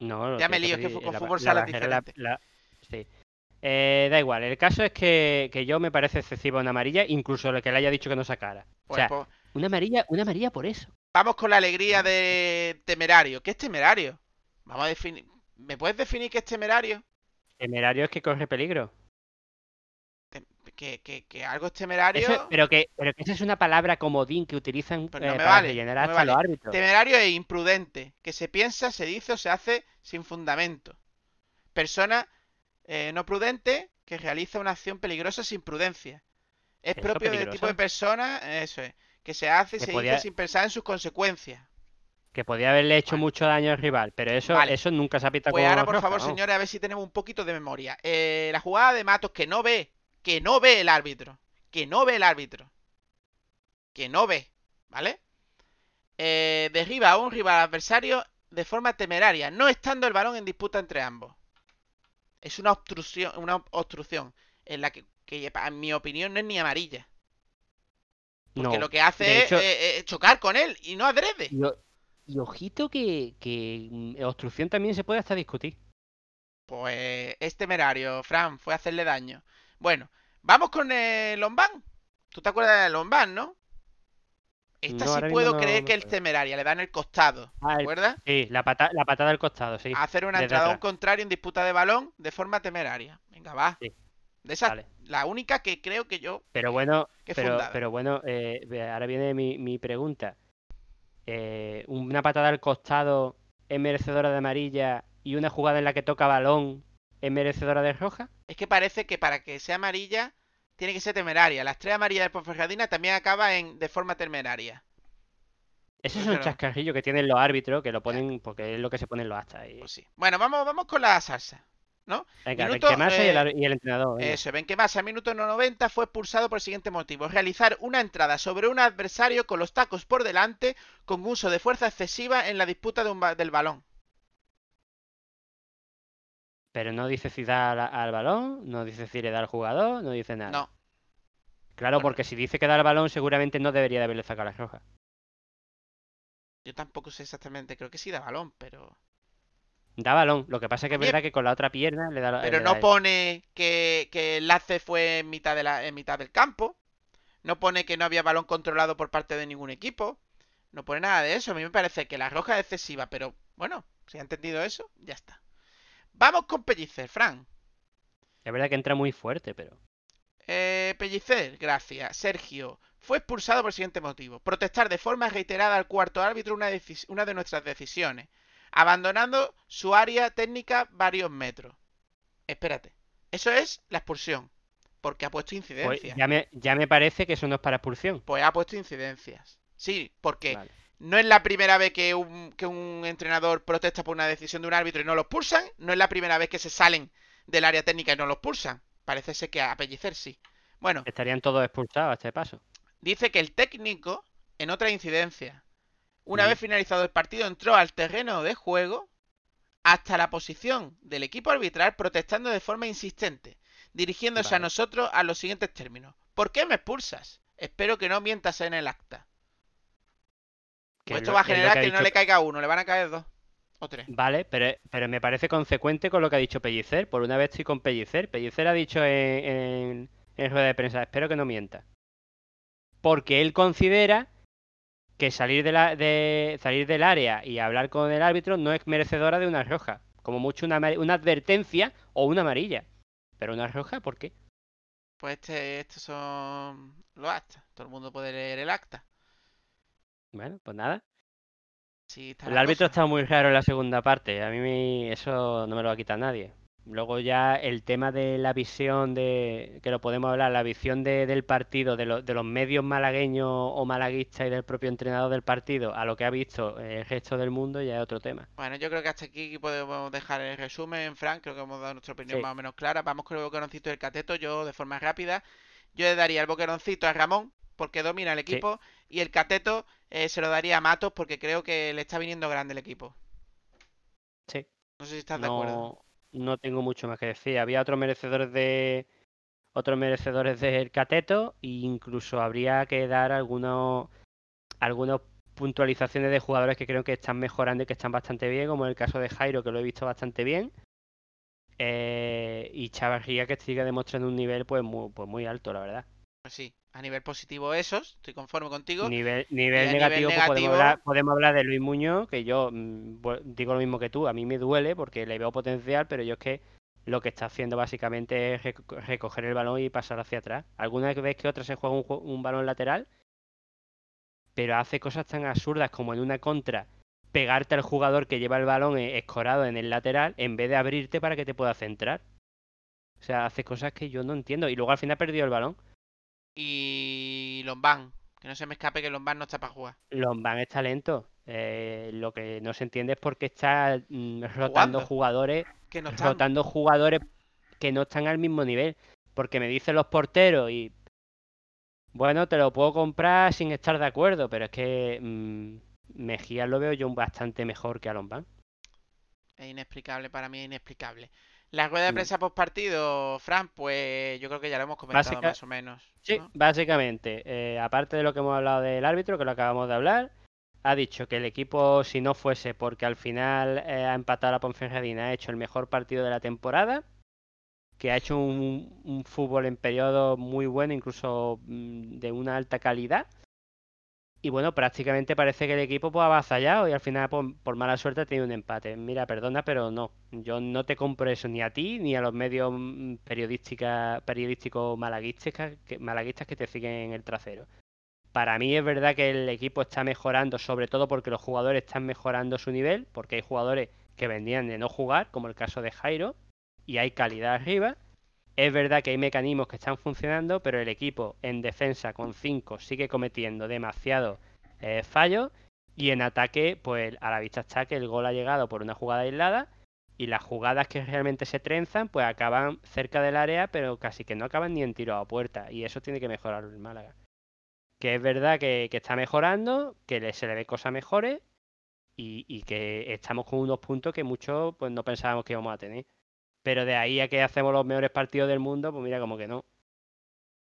[SPEAKER 4] No,
[SPEAKER 3] Ya me lío, es que
[SPEAKER 4] pedir-
[SPEAKER 3] fu- con
[SPEAKER 4] la-
[SPEAKER 3] fútbol
[SPEAKER 4] la
[SPEAKER 3] sala
[SPEAKER 4] la-
[SPEAKER 3] diferente.
[SPEAKER 4] la- Eh, da igual, el caso es que, que yo me parece excesiva una amarilla, incluso lo que le haya dicho que no sacara. O
[SPEAKER 3] Pues,
[SPEAKER 4] sea,
[SPEAKER 3] pues,
[SPEAKER 4] una amarilla, una amarilla por eso.
[SPEAKER 3] vamos con la alegría de temerario. ¿Qué es temerario? Vamos a definir. ¿Me puedes definir qué es temerario?
[SPEAKER 4] Temerario es que corre peligro.
[SPEAKER 3] Que, que- que algo es temerario.
[SPEAKER 4] Eso- pero que, pero que esa es una palabra comodín que utilizan
[SPEAKER 3] Pues
[SPEAKER 4] eh,
[SPEAKER 3] no me
[SPEAKER 4] para
[SPEAKER 3] vale, no me
[SPEAKER 4] hasta los
[SPEAKER 3] vale.
[SPEAKER 4] árbitros.
[SPEAKER 3] Temerario e imprudente, que se piensa, se dice o se hace sin fundamento. Persona eh, no prudente que realiza una acción peligrosa sin prudencia. Es
[SPEAKER 4] ¿Eso
[SPEAKER 3] propio del tipo
[SPEAKER 4] peligrosa?
[SPEAKER 3] de persona, eso es, que se hace y se
[SPEAKER 4] podía-
[SPEAKER 3] dice sin pensar en sus consecuencias.
[SPEAKER 4] Que podía haberle hecho
[SPEAKER 3] Vale.
[SPEAKER 4] mucho daño al rival, pero eso,
[SPEAKER 3] Vale.
[SPEAKER 4] eso nunca se ha pitado
[SPEAKER 3] Pues ahora, por
[SPEAKER 4] roja,
[SPEAKER 3] favor,
[SPEAKER 4] vamos.
[SPEAKER 3] señores, a ver si tenemos un poquito de memoria. Eh, la jugada de Matos que no ve, que no ve el árbitro, que no ve el árbitro, que no ve, ¿vale? Eh, derriba a un rival adversario de forma temeraria, no estando el balón en disputa entre ambos. Es una obstrucción, una obstrucción en la que, que, en mi opinión, no es ni amarilla. Porque
[SPEAKER 4] No.
[SPEAKER 3] lo que hace
[SPEAKER 4] de
[SPEAKER 3] es eh, chocar con él y no adrede.
[SPEAKER 4] Y, ojito que, que mm, obstrucción también se puede hasta discutir.
[SPEAKER 3] Pues es temerario, Fran, fue hacerle daño. Bueno, vamos con el Lombán. ¿Tú te acuerdas del Lombán, no? Esta
[SPEAKER 4] No,
[SPEAKER 3] sí puedo creer que es
[SPEAKER 4] acuerdo.
[SPEAKER 3] temeraria, le dan el costado, ¿te
[SPEAKER 4] Ah, el-
[SPEAKER 3] acuerdas?
[SPEAKER 4] Sí, la, pata, la patada al costado, sí.
[SPEAKER 3] Hacer una entrada a un contrario en disputa de balón de forma temeraria. Venga, va.
[SPEAKER 4] Sí.
[SPEAKER 3] De esa,
[SPEAKER 4] Vale.
[SPEAKER 3] la única que creo que yo...
[SPEAKER 4] Pero bueno, pero, bueno, eh, ahora viene mi, mi pregunta. Eh, ¿Una patada al costado es merecedora de amarilla y una jugada en la que toca balón es merecedora de roja?
[SPEAKER 3] Es que parece que para que sea amarilla tiene que ser temeraria. Las tres amarillas de Ponferradina también acaba en de forma temeraria. Pues
[SPEAKER 4] es un chascarrillo que tienen los árbitros, que lo ponen porque es lo que se ponen los actas. Y...
[SPEAKER 3] Pues sí. Bueno, vamos, vamos con la salsa.
[SPEAKER 4] Venga,
[SPEAKER 3] minuto,
[SPEAKER 4] Benquemasa y, el,
[SPEAKER 3] eh,
[SPEAKER 4] y el entrenador. venga.
[SPEAKER 3] Eso, ven que más, al minuto 90 fue expulsado por el siguiente motivo. Realizar una entrada sobre un adversario con los tacos por delante con uso de fuerza excesiva en la disputa de un ba- del balón.
[SPEAKER 4] Pero no dice si da al, al balón, no dice si le da al jugador, no dice nada.
[SPEAKER 3] No,
[SPEAKER 4] Claro,
[SPEAKER 3] Bueno.
[SPEAKER 4] porque si dice que da al balón, seguramente no debería de haberle sacado la roja.
[SPEAKER 3] yo tampoco sé exactamente, creo que sí da balón, pero...
[SPEAKER 4] Da balón. Lo que pasa es que es verdad que con la otra pierna le da la-
[SPEAKER 3] Pero
[SPEAKER 4] da
[SPEAKER 3] no pone que, que el enlace fue en mitad, de la, en mitad del campo. No pone que no había balón controlado por parte de ningún equipo. No pone nada de eso. A mí me parece que la roja es excesiva, pero bueno, si ha entendido eso, ya está. Vamos con Pellicer, Fran.
[SPEAKER 4] Es verdad que entra muy fuerte, pero.
[SPEAKER 3] Eh, Pellicer, gracias. Sergio, fue expulsado por el siguiente motivo. Protestar de forma reiterada al cuarto árbitro una, de nuestras decisiones. Abandonando su área técnica varios metros. Espérate. Eso es la expulsión. Porque ha puesto
[SPEAKER 4] Pues
[SPEAKER 3] incidencias.
[SPEAKER 4] ya, me, ya me parece que eso no es para expulsión.
[SPEAKER 3] Pues ha puesto incidencias. Sí, porque
[SPEAKER 4] Vale.
[SPEAKER 3] No es la primera vez que un, que un entrenador protesta por una decisión de un árbitro y no lo expulsan. No es la primera vez que se salen del área técnica y no lo expulsan. Parece ser que a Pellicer sí. Bueno,
[SPEAKER 4] Estarían todos expulsados a este paso.
[SPEAKER 3] dice que el técnico, en otra incidencia, una vez finalizado el partido, entró al terreno de juego hasta la posición del equipo arbitral protestando de forma insistente, dirigiéndose a nosotros a los siguientes términos. ¿Por qué me expulsas? Espero que no mientas en el acta. Pues
[SPEAKER 4] es
[SPEAKER 3] esto
[SPEAKER 4] lo-
[SPEAKER 3] va a generar que, no le caiga uno, le van a caer dos o tres.
[SPEAKER 4] Vale, pero, pero me parece consecuente con lo que ha dicho Pellicer. Por una vez estoy con Pellicer. Pellicer ha dicho en, en, en rueda de prensa, espero que no mienta. Porque él considera que salir, de la, de, salir del área y hablar con el árbitro no es merecedora de una roja. Como mucho una, una advertencia o una amarilla. Pero una roja, ¿por qué?
[SPEAKER 3] Pues este, estos son los actas. Todo el mundo puede leer el acta.
[SPEAKER 4] Bueno, pues nada.
[SPEAKER 3] Sí,
[SPEAKER 4] El árbitro está muy raro en la segunda parte. A mí me- eso no me lo va a quitar nadie. Luego ya el tema de la visión de, que lo podemos hablar, la visión de- del partido, de, lo- de los medios malagueños o malaguistas y del propio entrenador del partido a lo que ha visto el resto del mundo ya es otro tema.
[SPEAKER 3] Bueno, yo creo que hasta aquí podemos dejar el resumen, Frank. Creo que hemos dado nuestra opinión
[SPEAKER 4] Sí.
[SPEAKER 3] más o menos clara. Vamos con el boqueroncito del cateto. Yo, de forma rápida, yo le daría el boqueroncito a Ramón porque domina el
[SPEAKER 4] Sí.
[SPEAKER 3] equipo. Y el cateto eh, se lo daría a Matos porque creo que le está viniendo grande el equipo.
[SPEAKER 4] Sí.
[SPEAKER 3] No sé si estás de acuerdo.
[SPEAKER 4] No, tengo mucho más que decir. Había otros merecedores de otros merecedores del cateto e incluso habría que dar algunos algunas puntualizaciones de jugadores que creo que están mejorando y que están bastante bien, como el caso de Jairo, que lo he visto bastante bien. Eh, y Chavarría que sigue demostrando un nivel pues muy, pues muy alto, la verdad.
[SPEAKER 3] Pues sí, a nivel positivo esos, estoy conforme contigo.
[SPEAKER 4] Nivel, nivel negativo, pues podemos hablar, podemos hablar de Luis Muñoz, que yo mm, digo lo mismo que tú, a mí me duele porque le veo potencial, pero yo es que lo que está haciendo básicamente es reco- recoger el balón y pasar hacia atrás. Alguna vez que otra se juega un, un balón lateral, pero hace cosas tan absurdas como en una contra pegarte al jugador que lleva el balón eh, escorado en el lateral en vez de abrirte para que te pueda centrar. O sea, hace cosas que yo no entiendo. Y luego al final ha perdido el balón.
[SPEAKER 3] Y Lombán, que no se me escape que Lombán no está para jugar.
[SPEAKER 4] Lombán es talento. Eh, lo que no se entiende es por qué está mm, rotando jugadores,
[SPEAKER 3] Que no están.
[SPEAKER 4] rotando jugadores que no están al mismo nivel. Porque me dicen los porteros y bueno, te lo puedo comprar sin estar de acuerdo, pero es que mm, Mejía lo veo yo bastante mejor que a Lombán.
[SPEAKER 3] Es inexplicable, para mí es inexplicable. La rueda de prensa post partido, Fran, pues yo creo que ya lo hemos comentado
[SPEAKER 4] Básica-
[SPEAKER 3] más o menos.
[SPEAKER 4] Sí,
[SPEAKER 3] ¿no?
[SPEAKER 4] básicamente, eh, aparte de lo que hemos hablado del árbitro, que lo acabamos de hablar, ha dicho que el equipo, si no fuese porque al final eh, ha empatado la Ponferradina, ha hecho el mejor partido de la temporada, que ha hecho un, un fútbol en periodo muy bueno, incluso mm, de una alta calidad. Y bueno, prácticamente parece que el equipo pues, ha avasallado y al final, por, por mala suerte, ha tenido un empate. Mira, perdona, pero no. Yo no te compro eso ni a ti ni a los medios mm, periodísticos malaguistas que, malaguistas que te siguen en el trasero. Para mí es verdad que el equipo está mejorando, sobre todo porque los jugadores están mejorando su nivel, porque hay jugadores que venían de no jugar, como el caso de Jairo, y hay calidad arriba. Es verdad que hay mecanismos que están funcionando, pero el equipo en defensa con 5 sigue cometiendo demasiados eh, fallos y en ataque, pues a la vista está que el gol ha llegado por una jugada aislada y las jugadas que realmente se trenzan, pues acaban cerca del área, pero casi que no acaban ni en tiro a puerta y eso tiene que mejorar el Málaga. Que es verdad que, está mejorando, que se le ve cosas mejores y, y que estamos con unos puntos que muchos pues no pensábamos que íbamos a tener. Pero de ahí a que hacemos los mejores partidos del mundo, pues mira, como que no.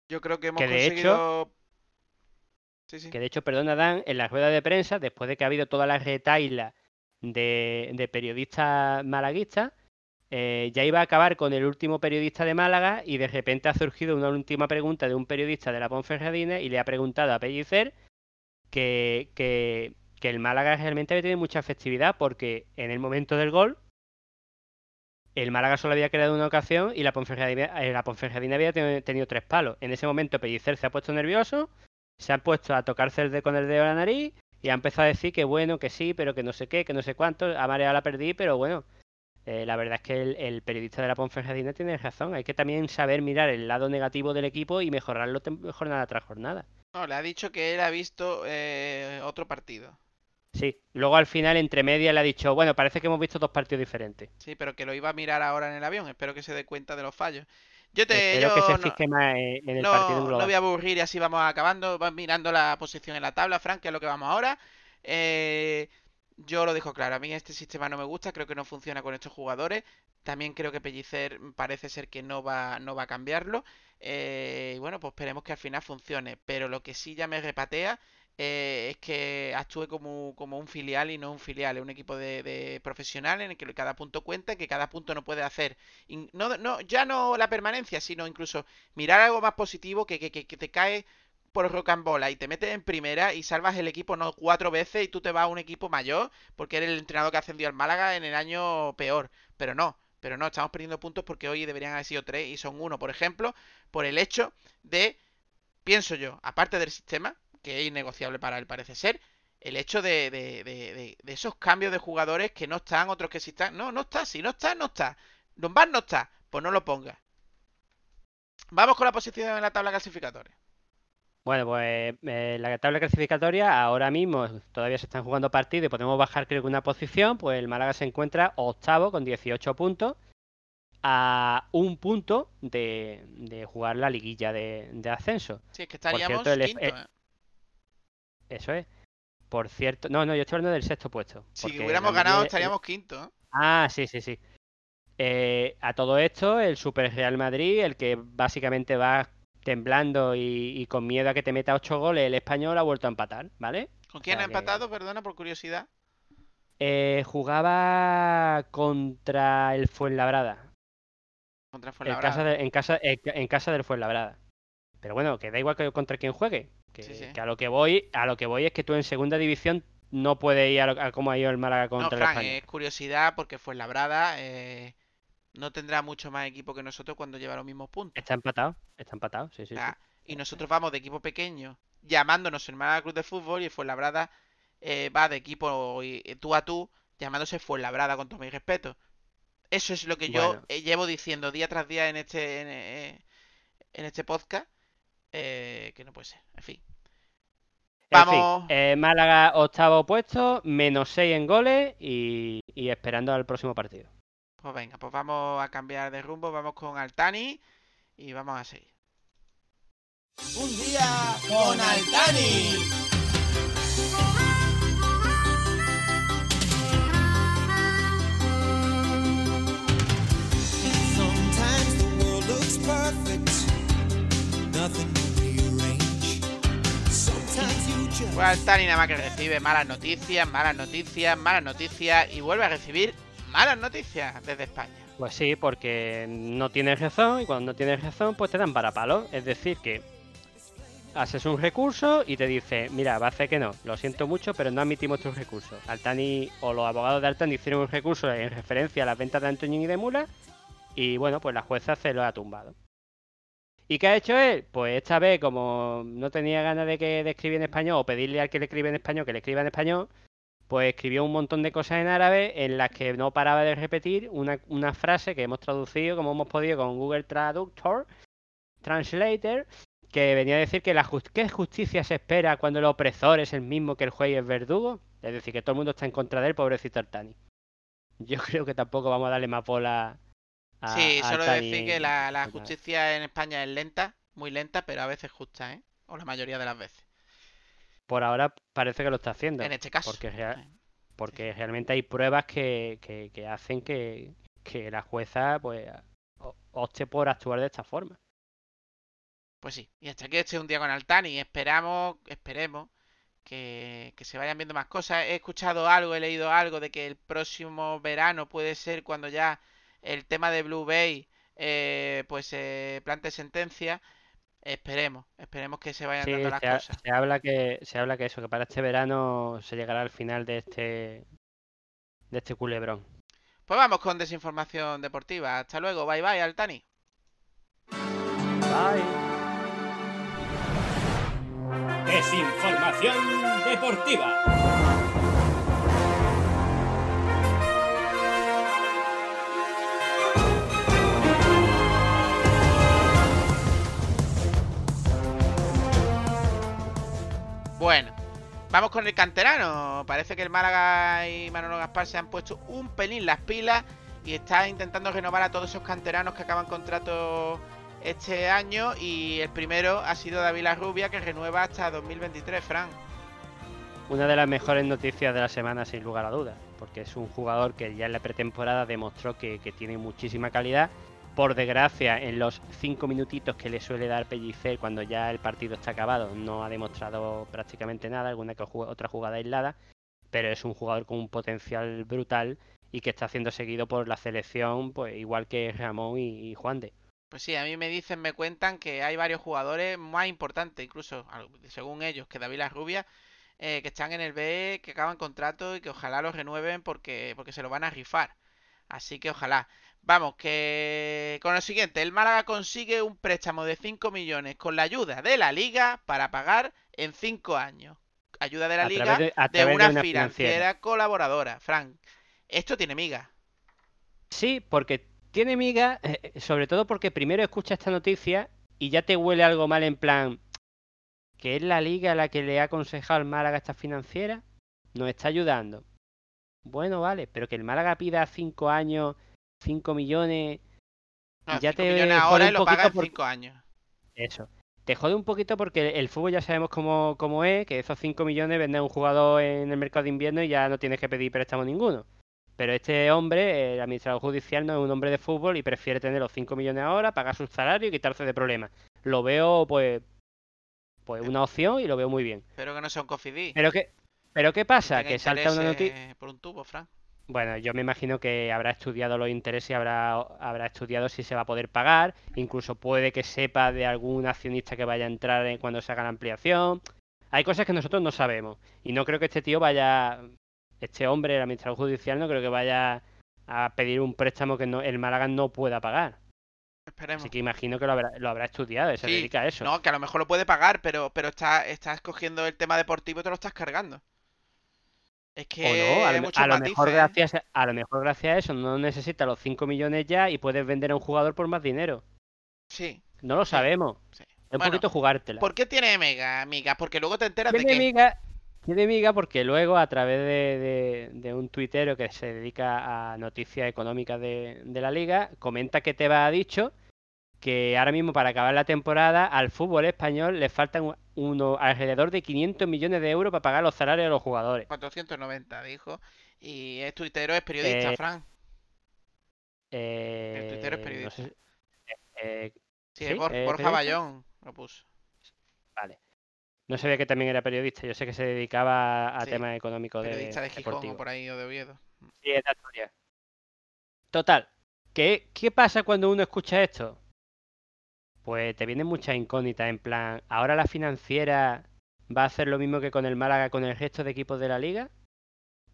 [SPEAKER 3] Yo creo que hemos
[SPEAKER 4] Que de
[SPEAKER 3] conseguido. Sí, sí.
[SPEAKER 4] Que de hecho, perdona, Dan, en la rueda de prensa, después de que ha habido toda la retaila de, de periodistas malaguistas, eh, ya iba a acabar con el último periodista de Málaga y de repente ha surgido una última pregunta de un periodista de la Ponferradina y le ha preguntado a Pellicer que, que, que el Málaga realmente había tenido mucha festividad porque en el momento del gol el Málaga solo había creado una ocasión y la Ponferradina, eh, había tenido, tres palos. En ese momento Pellicer se ha puesto nervioso, se ha puesto a tocarse el de- con el dedo a la nariz y ha empezado a decir que bueno, que sí, pero que no sé qué, que no sé cuánto, a mareado la perdí, pero bueno, eh, la verdad es que el, el periodista de la Ponferradina tiene razón, hay que también saber mirar el lado negativo del equipo y mejorarlo jornada tras jornada.
[SPEAKER 3] No, le ha dicho que él ha visto eh, otro partido.
[SPEAKER 4] Sí, luego al final entre medias le ha dicho, bueno, parece que hemos visto dos partidos diferentes.
[SPEAKER 3] Sí, pero que lo iba a mirar ahora en el avión. Espero que se dé cuenta de los fallos. Yo te.
[SPEAKER 4] Espero
[SPEAKER 3] yo
[SPEAKER 4] que se
[SPEAKER 3] no-
[SPEAKER 4] fije más en el
[SPEAKER 3] no,
[SPEAKER 4] partido
[SPEAKER 3] no voy a aburrir y así vamos acabando. Vas mirando la posición en la tabla, Frank, que es lo que vamos ahora. Eh, yo lo dejo claro. A mí este sistema no me gusta. Creo que no funciona con estos jugadores. También creo que Pellicer parece ser que no va, no va a cambiarlo. Eh, y bueno, pues esperemos que al final funcione. Pero lo que sí ya me repatea eh, es que actúe como, como un filial y no un filial. Es un equipo de, en el que cada punto cuenta, que cada punto no puede hacer. No, no, ya no la permanencia, sino incluso mirar algo más positivo que, que, que, te cae por rocambola y te metes en primera y salvas el equipo no cuatro veces y tú te vas a un equipo mayor porque eres el entrenador que ascendió al Málaga en el año peor. Pero no, Pero no, estamos perdiendo puntos porque hoy deberían haber sido 3 y son 1, por ejemplo, por el hecho de, pienso yo, aparte del sistema, que es innegociable para él parece ser, el hecho de, de, de, de esos cambios de jugadores que no están, otros que sí están. No, no está, si no está, no está. Lombard no está, pues no lo ponga. Vamos con la posición en la tabla clasificatoria.
[SPEAKER 4] Bueno, pues eh, la tabla clasificatoria ahora mismo todavía se están jugando partidos y podemos bajar creo que una posición, pues el Málaga se encuentra octavo con 18 puntos a un punto de, de jugar la liguilla de, de ascenso.
[SPEAKER 3] Sí, es que estaríamos
[SPEAKER 4] cierto, el-
[SPEAKER 3] quinto,
[SPEAKER 4] eh,
[SPEAKER 3] ¿eh?
[SPEAKER 4] Eso es. Por cierto, no, no, yo estoy hablando del sexto puesto.
[SPEAKER 3] Si hubiéramos ganado estaríamos quinto, ¿eh?
[SPEAKER 4] Ah, sí, sí, sí. Eh, a todo esto, el Super Real Madrid, el que básicamente va temblando y, y con miedo a que te meta ocho goles, el español ha vuelto a empatar, ¿vale?
[SPEAKER 3] ¿Con quién
[SPEAKER 4] sea
[SPEAKER 3] ha
[SPEAKER 4] que-
[SPEAKER 3] empatado? Perdona, por curiosidad.
[SPEAKER 4] Eh, jugaba contra el Fuenlabrada.
[SPEAKER 3] Contra
[SPEAKER 4] En
[SPEAKER 3] Fuenlabrada.
[SPEAKER 4] casa, de- en, casa, en, en casa del Fuenlabrada. Pero bueno, que da igual que contra quien juegue. Que,
[SPEAKER 3] Sí, sí.
[SPEAKER 4] que a lo que voy, a lo que voy es que tú en segunda división no puedes ir a, lo- a cómo ha ido el Málaga
[SPEAKER 3] No,
[SPEAKER 4] contra el
[SPEAKER 3] Fran,
[SPEAKER 4] Español.
[SPEAKER 3] es curiosidad porque Fuenlabrada eh, no tendrá mucho más equipo que nosotros cuando lleva los mismos puntos.
[SPEAKER 4] Está empatado, está empatado, sí, sí, sí.
[SPEAKER 3] Y nosotros vamos de equipo pequeño, llamándonos el Málaga Club de Fútbol, y Fuenlabrada eh, va de equipo y- y tú a tú, llamándose Fuenlabrada, con todo mi respeto. Eso es lo que yo
[SPEAKER 4] Bueno.
[SPEAKER 3] eh, llevo diciendo día tras día en este, en, eh, en este podcast, eh, que no puede ser. En fin.
[SPEAKER 4] En fin,
[SPEAKER 3] Vamos.
[SPEAKER 4] eh, Málaga octavo puesto, menos 6 en goles y, y esperando al próximo partido.
[SPEAKER 3] Pues venga, pues vamos a cambiar de rumbo, vamos con Altani y vamos a seguir.
[SPEAKER 6] Un día con Altani.
[SPEAKER 7] Just
[SPEAKER 3] Pues Altani nada más que recibe malas noticias, malas noticias, malas noticias y vuelve a recibir malas noticias desde España.
[SPEAKER 4] Pues sí, porque no tienes razón y cuando no tienes razón, pues te dan para palo. Es decir, que haces un recurso y te dice, mira, va a hacer que no, lo siento mucho, pero no admitimos tus recursos. Altani o los abogados de Altani hicieron un recurso en referencia a las ventas de Antoñín y de Mula y bueno, pues la jueza se lo ha tumbado. ¿Y qué ha hecho él? Pues esta vez, como no tenía ganas de que de escribir en español o pedirle al que le escribe en español que le escriba en español, pues escribió un montón de cosas en árabe en las que no paraba de repetir una, frase que hemos traducido como hemos podido con Google Traductor, Translator, que venía a decir que la jus- ¿qué justicia se espera cuando el opresor es el mismo que el juez y el verdugo. Es decir, que todo el mundo está en contra de él, pobrecito Artani. Yo creo que tampoco vamos a darle más bola a
[SPEAKER 3] Sí,
[SPEAKER 4] a
[SPEAKER 3] solo decir que la, justicia en España es lenta, muy lenta, pero a veces justa, ¿eh? O la mayoría de las veces.
[SPEAKER 4] Por ahora parece que lo está haciendo.
[SPEAKER 3] En este caso.
[SPEAKER 4] Porque,
[SPEAKER 3] Sí.
[SPEAKER 4] realmente hay pruebas que, que- que hacen que, que la jueza pues o- opte por actuar de esta forma.
[SPEAKER 3] Pues sí, y hasta aquí este es un día con Altani. Esperamos, esperemos que, que se vayan viendo más cosas. He escuchado algo, he leído algo de que el próximo verano puede ser cuando ya el tema de Blue Bay eh, pues se plante sentencia. Esperemos, esperemos que se vayan
[SPEAKER 4] Sí,
[SPEAKER 3] dando las
[SPEAKER 4] se, ha-
[SPEAKER 3] cosas.
[SPEAKER 4] se habla que se habla que eso, que para este verano se llegará al final de este de este culebrón.
[SPEAKER 3] Pues vamos con desinformación deportiva. Hasta luego, bye bye, Altani.
[SPEAKER 4] Bye.
[SPEAKER 6] Desinformación deportiva.
[SPEAKER 3] Bueno, vamos con el canterano. Parece que el Málaga y Manolo Gaspar se han puesto un pelín las pilas y está intentando renovar a todos esos canteranos que acaban contrato este año. Y el primero ha sido David La Rubia, que renueva hasta 2023, Fran.
[SPEAKER 4] Una de las mejores noticias de la semana, sin lugar a dudas, porque es un jugador que ya en la pretemporada demostró que, que tiene muchísima calidad. Por desgracia, en los cinco minutitos que le suele dar Pellicer cuando ya el partido está acabado, no ha demostrado prácticamente nada, alguna que otra jugada aislada, pero es un jugador con un potencial brutal y que está siendo seguido por la selección, pues igual que Ramón y, Juan de.
[SPEAKER 3] Pues sí, a mí me dicen, me cuentan que hay varios jugadores más importantes, incluso según ellos, que David La Rubia, eh, que están en el B, que acaban contrato y que ojalá los renueven porque, porque se lo van a rifar. Así que ojalá. Vamos, que con lo siguiente, el Málaga consigue un préstamo de 5 millones con la ayuda de la liga para pagar en 5 años. Ayuda de la
[SPEAKER 4] A
[SPEAKER 3] liga
[SPEAKER 4] de-
[SPEAKER 3] una, financiera,
[SPEAKER 4] financiera.
[SPEAKER 3] colaboradora. Frank, esto tiene miga.
[SPEAKER 4] Sí, porque tiene miga, eh, sobre todo porque primero escucha esta noticia y ya te huele algo mal en plan que es la liga la que le ha aconsejado al Málaga esta financiera, nos está ayudando. Bueno, vale, pero que el Málaga pida cinco años, 5 millones,
[SPEAKER 3] No,
[SPEAKER 4] Ya
[SPEAKER 3] 5
[SPEAKER 4] te
[SPEAKER 3] millones ahora y lo
[SPEAKER 4] poquito
[SPEAKER 3] paga en
[SPEAKER 4] por-
[SPEAKER 3] 5 años.
[SPEAKER 4] eso. Te jode un poquito porque el fútbol ya sabemos cómo, cómo es, que esos 5 millones venden un jugador en el mercado de invierno y ya no tienes que pedir préstamo ninguno. Pero este hombre, el administrador judicial, no es un hombre de fútbol y prefiere tener los 5 millones ahora, pagar su salario y quitarse de problemas. Lo veo, pues, pues una opción y lo veo muy bien.
[SPEAKER 3] Espero que no sea un cofidí.
[SPEAKER 4] Pero qué, pero qué pasa,
[SPEAKER 3] tenga
[SPEAKER 4] que salta una noticia.
[SPEAKER 3] por un tubo, Frank.
[SPEAKER 4] Bueno, yo me imagino que habrá estudiado los intereses y habrá, habrá estudiado si se va a poder pagar. Incluso puede que sepa de algún accionista que vaya a entrar en cuando se haga la ampliación. Hay cosas que nosotros no sabemos. Y no creo que este tío vaya, este hombre, el administrador judicial, no creo que vaya a pedir un préstamo que no, el Málaga no pueda pagar.
[SPEAKER 3] Esperemos.
[SPEAKER 4] Así que imagino que lo habrá, lo habrá estudiado, se
[SPEAKER 3] Sí,
[SPEAKER 4] dedica a eso.
[SPEAKER 3] No, que a lo mejor lo puede pagar, pero, pero está, estás cogiendo el tema deportivo y te lo estás cargando. Es que
[SPEAKER 4] O no, a lo, a mejor gracias a, a lo mejor gracias a eso no necesita los 5 millones ya y puedes vender a un jugador por más dinero.
[SPEAKER 3] Sí,
[SPEAKER 4] No lo sabemos.
[SPEAKER 3] sí.
[SPEAKER 4] Es un
[SPEAKER 3] Bueno,
[SPEAKER 4] poquito jugártela.
[SPEAKER 3] ¿Por qué tiene mega, amiga? Porque luego te enteras de que...
[SPEAKER 4] miga, tiene miga porque luego a través de, de- de un tuitero que se dedica a noticias económicas de, de la liga, comenta que Tebas ha dicho que ahora mismo para acabar la temporada al fútbol español le faltan uno, alrededor de 500 millones de euros para pagar los salarios de los jugadores.
[SPEAKER 3] 490, dijo. Y es tuitero, es periodista,
[SPEAKER 4] Eh,
[SPEAKER 3] Frank.
[SPEAKER 4] Eh,
[SPEAKER 3] tuitero es
[SPEAKER 4] no
[SPEAKER 3] periodista.
[SPEAKER 4] sé- eh,
[SPEAKER 3] Sí,
[SPEAKER 4] ¿sí?
[SPEAKER 3] es Bor-
[SPEAKER 4] ¿Es
[SPEAKER 3] Borja
[SPEAKER 4] periodista?
[SPEAKER 3] Bayón lo puso.
[SPEAKER 4] Vale. No sabía que también era periodista, yo sé que se dedicaba a
[SPEAKER 3] Sí,
[SPEAKER 4] temas económicos de
[SPEAKER 3] Periodista de Gijón
[SPEAKER 4] deportivos.
[SPEAKER 3] o por ahí, o de Oviedo.
[SPEAKER 4] Sí, es de. Total. ¿Qué, ¿Qué pasa cuando uno escucha esto? Pues te vienen muchas incógnitas, en plan, ¿ahora la financiera va a hacer lo mismo que con el Málaga con el resto de equipos de la liga?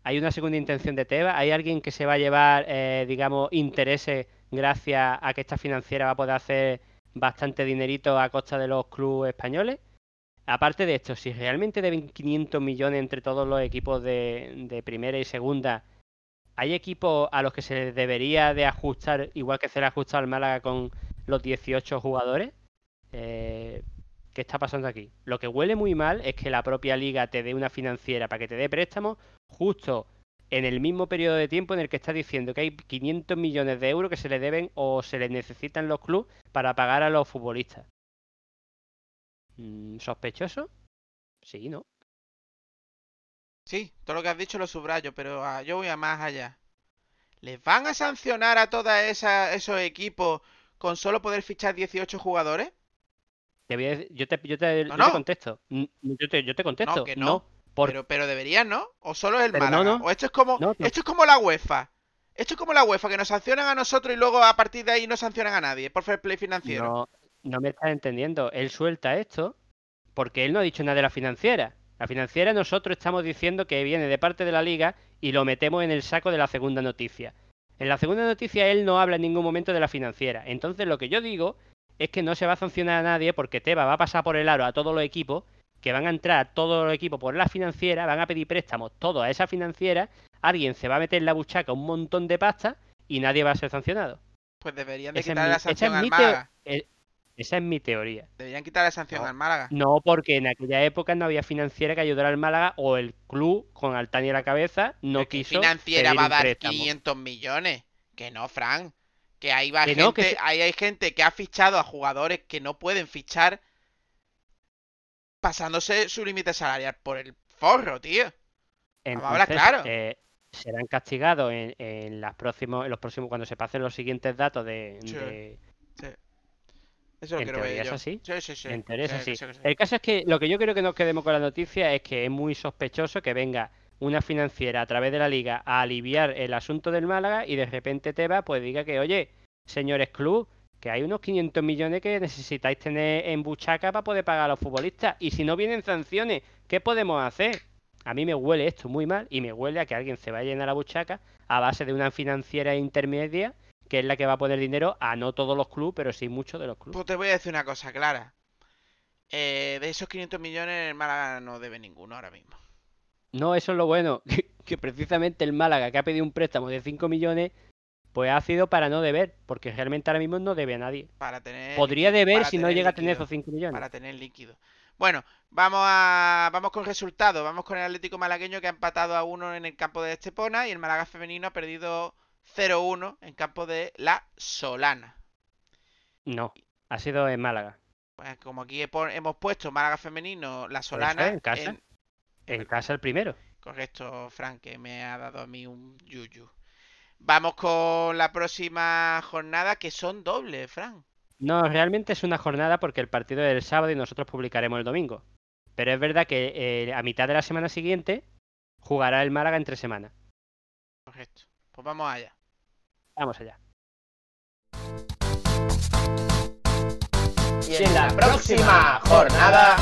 [SPEAKER 4] ¿Hay una segunda intención de Tebas? ¿Hay alguien que se va a llevar, eh, digamos, intereses gracias a que esta financiera va a poder hacer bastante dinerito a costa de los clubes españoles? Aparte de esto, si realmente deben 500 millones entre todos los equipos de, de primera y segunda, ¿hay equipos a los que se les debería de ajustar, igual que se le ha ajustado al Málaga con los 18 jugadores? Eh, ¿Qué está pasando aquí? Lo que huele muy mal es que la propia liga te dé una financiera para que te dé préstamos justo en el mismo periodo de tiempo en el que está diciendo que hay 500 millones de euros que se le deben o se les necesitan los clubes para pagar a los futbolistas. Mm, ¿Sospechoso? Sí, ¿no?
[SPEAKER 3] Sí, todo lo que has dicho lo subrayo, pero ah, yo voy a más allá. ¿Les van a sancionar a todos esos equipos con solo poder fichar 18 jugadores?
[SPEAKER 4] Te voy a decir- yo te, yo te,
[SPEAKER 3] No,
[SPEAKER 4] yo te
[SPEAKER 3] no.
[SPEAKER 4] contesto. Mm, Yo te, yo te contesto.
[SPEAKER 3] que no.
[SPEAKER 4] por-
[SPEAKER 3] Pero, pero deberían, ¿no? ¿O solo es el
[SPEAKER 4] Pero no,
[SPEAKER 3] Málaga?
[SPEAKER 4] no.
[SPEAKER 3] ¿O esto es como
[SPEAKER 4] No, no.
[SPEAKER 3] esto es como la UEFA? Esto es como la UEFA, que nos sancionan a nosotros y luego a partir de ahí no sancionan a nadie por fair play financiero.
[SPEAKER 4] No, no me estás entendiendo. Él suelta esto porque él no ha dicho nada de la financiera. La financiera nosotros estamos diciendo que viene de parte de la liga y lo metemos en el saco de la segunda noticia. En la segunda noticia él no habla en ningún momento de la financiera. Entonces lo que yo digo es que no se va a sancionar a nadie porque Teba va a pasar por el aro a todos los equipos, que van a entrar todos los equipos por la financiera, van a pedir préstamos todos a esa financiera, alguien se va a meter en la buchaca un montón de pasta y nadie va a ser sancionado.
[SPEAKER 3] Pues deberían de quitar la
[SPEAKER 4] esa
[SPEAKER 3] sanción
[SPEAKER 4] es mi. Esa es mi teoría.
[SPEAKER 3] Deberían quitar la sanción
[SPEAKER 4] No.
[SPEAKER 3] al Málaga.
[SPEAKER 4] No, porque en aquella época no había financiera que ayudara al Málaga o el club con Altani a la cabeza no
[SPEAKER 3] ¿qué
[SPEAKER 4] quiso
[SPEAKER 3] financiera
[SPEAKER 4] pedir
[SPEAKER 3] va a dar
[SPEAKER 4] préstamo.
[SPEAKER 3] 500 millones? Que no, Fran. Que ahí va
[SPEAKER 4] Que
[SPEAKER 3] gente,
[SPEAKER 4] no, que se-
[SPEAKER 3] ahí hay gente que ha fichado a jugadores que no pueden fichar pasándose su límite salarial por el forro, tío.
[SPEAKER 4] Entonces,
[SPEAKER 3] claro.
[SPEAKER 4] eh, serán castigados en, en las próximos, en los próximos, cuando se pasen los siguientes datos de,
[SPEAKER 3] Sí.
[SPEAKER 4] de-
[SPEAKER 3] Eso lo
[SPEAKER 4] En
[SPEAKER 3] quiero ver
[SPEAKER 4] teoría es
[SPEAKER 3] yo.
[SPEAKER 4] así.
[SPEAKER 3] Sí, sí, sí.
[SPEAKER 4] en teoría es
[SPEAKER 3] Sí,
[SPEAKER 4] así.
[SPEAKER 3] que sí, que sí.
[SPEAKER 4] El caso es que lo que yo quiero que nos quedemos con la noticia es que es muy sospechoso que venga una financiera a través de la liga a aliviar el asunto del Málaga y de repente Teba pues diga que, oye, señores club, que hay unos 500 millones que necesitáis tener en buchaca para poder pagar a los futbolistas. Y si no vienen sanciones, ¿qué podemos hacer? A mí me huele esto muy mal y me huele a que alguien se vaya a llenar la buchaca a base de una financiera intermedia que es la que va a poner dinero a no todos los clubes, pero sí muchos de los clubes.
[SPEAKER 3] Pues te voy a decir una cosa clara. Eh, de esos 500 millones, el Málaga no debe ninguno ahora mismo.
[SPEAKER 4] No, eso es lo bueno, que, precisamente el Málaga, que ha pedido un préstamo de 5 millones, pues ha sido para no deber, porque realmente ahora mismo no debe a nadie.
[SPEAKER 3] Para tener.
[SPEAKER 4] Podría deber
[SPEAKER 3] para
[SPEAKER 4] si no llega a tener esos 5 millones.
[SPEAKER 3] Para tener líquido. Bueno, vamos a vamos con resultados. Vamos con el Atlético Malagueño que ha empatado a uno en el campo de Estepona y el Málaga femenino ha perdido 0-1 en campo de La Solana.
[SPEAKER 4] No, ha sido en Málaga.
[SPEAKER 3] Pues como aquí hemos puesto Málaga femenino, La Solana.
[SPEAKER 4] en casa. En casa el primero.
[SPEAKER 3] Correcto, Frank, que me ha dado a mí un yuyu. Vamos con la próxima jornada que son dobles, Frank.
[SPEAKER 4] No, realmente es una jornada porque el partido es el sábado y nosotros publicaremos el domingo. Pero es verdad que eh, a mitad de la semana siguiente jugará el Málaga entre semanas.
[SPEAKER 3] Correcto. Pues vamos allá.
[SPEAKER 4] Vamos allá.
[SPEAKER 6] Y en la próxima jornada.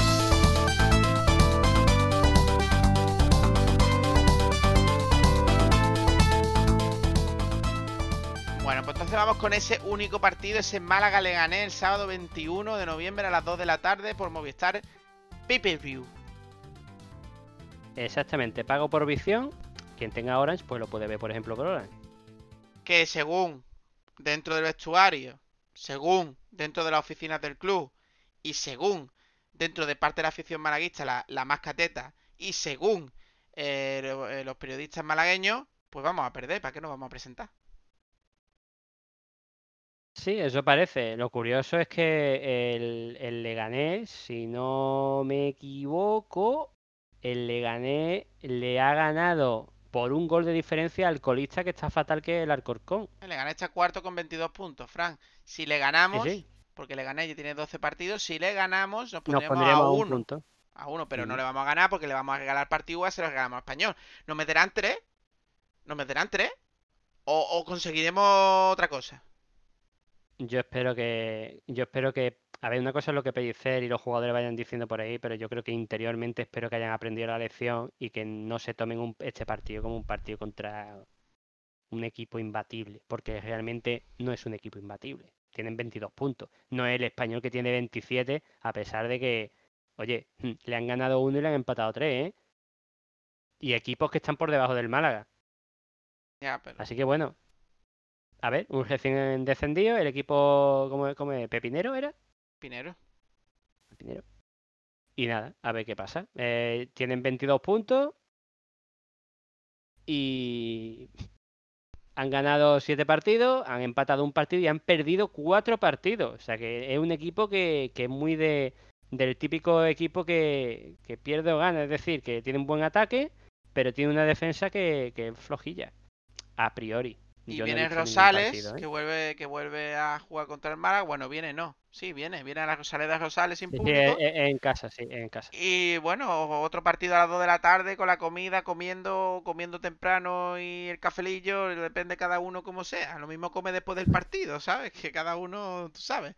[SPEAKER 3] Bueno, pues entonces vamos con ese único partido, ese Málaga le gané el sábado 21 de noviembre a las 2 de la tarde por Movistar Pay-Per-View.
[SPEAKER 4] Exactamente, pago por visión. Quien tenga Orange, pues lo puede ver, por ejemplo, por Orange.
[SPEAKER 3] Que según dentro del vestuario, según dentro de las oficinas del club y según dentro de parte de la afición malaguista, la, la más cateta, y según eh, eh, los periodistas malagueños, pues vamos a perder. ¿Para qué nos vamos a presentar?
[SPEAKER 4] Sí, eso parece. Lo curioso es que el, el Leganés, si no me equivoco, el Leganés le ha ganado por un gol de diferencia al colista que está fatal que el Alcorcón.
[SPEAKER 3] Le gané este cuarto con 22 puntos, Frank. Si le ganamos,
[SPEAKER 4] sí,
[SPEAKER 3] porque le gané y tiene 12 partidos, si le ganamos, nos
[SPEAKER 4] nos
[SPEAKER 3] pondríamos a
[SPEAKER 4] a un
[SPEAKER 3] uno.
[SPEAKER 4] punto.
[SPEAKER 3] A uno, pero no le vamos a ganar porque le vamos a regalar partido igual se lo regalamos a español. ¿Nos meterán tres? ¿Nos meterán tres? ¿O, o conseguiremos otra cosa?
[SPEAKER 4] Yo espero que, yo espero que, a ver, una cosa es lo que Pellicer y los jugadores vayan diciendo por ahí, pero yo creo que interiormente espero que hayan aprendido la lección y que no se tomen un- este partido como un partido contra un equipo imbatible, porque realmente no es un equipo imbatible. Tienen 22 puntos. No es el español que tiene 27, a pesar de que, oye, le han ganado uno y le han empatado tres, ¿eh? Y equipos que están por debajo del Málaga.
[SPEAKER 3] Pero.
[SPEAKER 4] Así que bueno. A ver, un recién descendido, el equipo, ¿cómo, cómo es? ¿Pepinero era?
[SPEAKER 3] Pinero.
[SPEAKER 4] Y nada, a ver qué pasa. Eh, tienen 22 puntos y han ganado 7 partidos, han empatado un partido y han perdido 4 partidos. O sea que es un equipo que, que es muy de, del típico equipo que, que pierde o gana. Es decir, que tiene un buen ataque, pero tiene una defensa que, que es flojilla. A priori.
[SPEAKER 3] Y
[SPEAKER 4] Yo no
[SPEAKER 3] viene
[SPEAKER 4] ningún
[SPEAKER 3] Rosales,
[SPEAKER 4] partido, ¿eh?
[SPEAKER 3] que vuelve que vuelve a jugar contra el Málaga. Bueno, viene, no. Sí, viene. Viene a la Rosaleda Rosales sin
[SPEAKER 4] Sí, sí,
[SPEAKER 3] público.
[SPEAKER 4] es- es- es en casa, sí, en casa.
[SPEAKER 3] Y bueno, otro partido a las 2 de la tarde con la comida, comiendo, comiendo temprano y el cafelillo, depende cada uno como sea. Lo mismo come después del partido, ¿sabes? Que cada uno, tú sabes.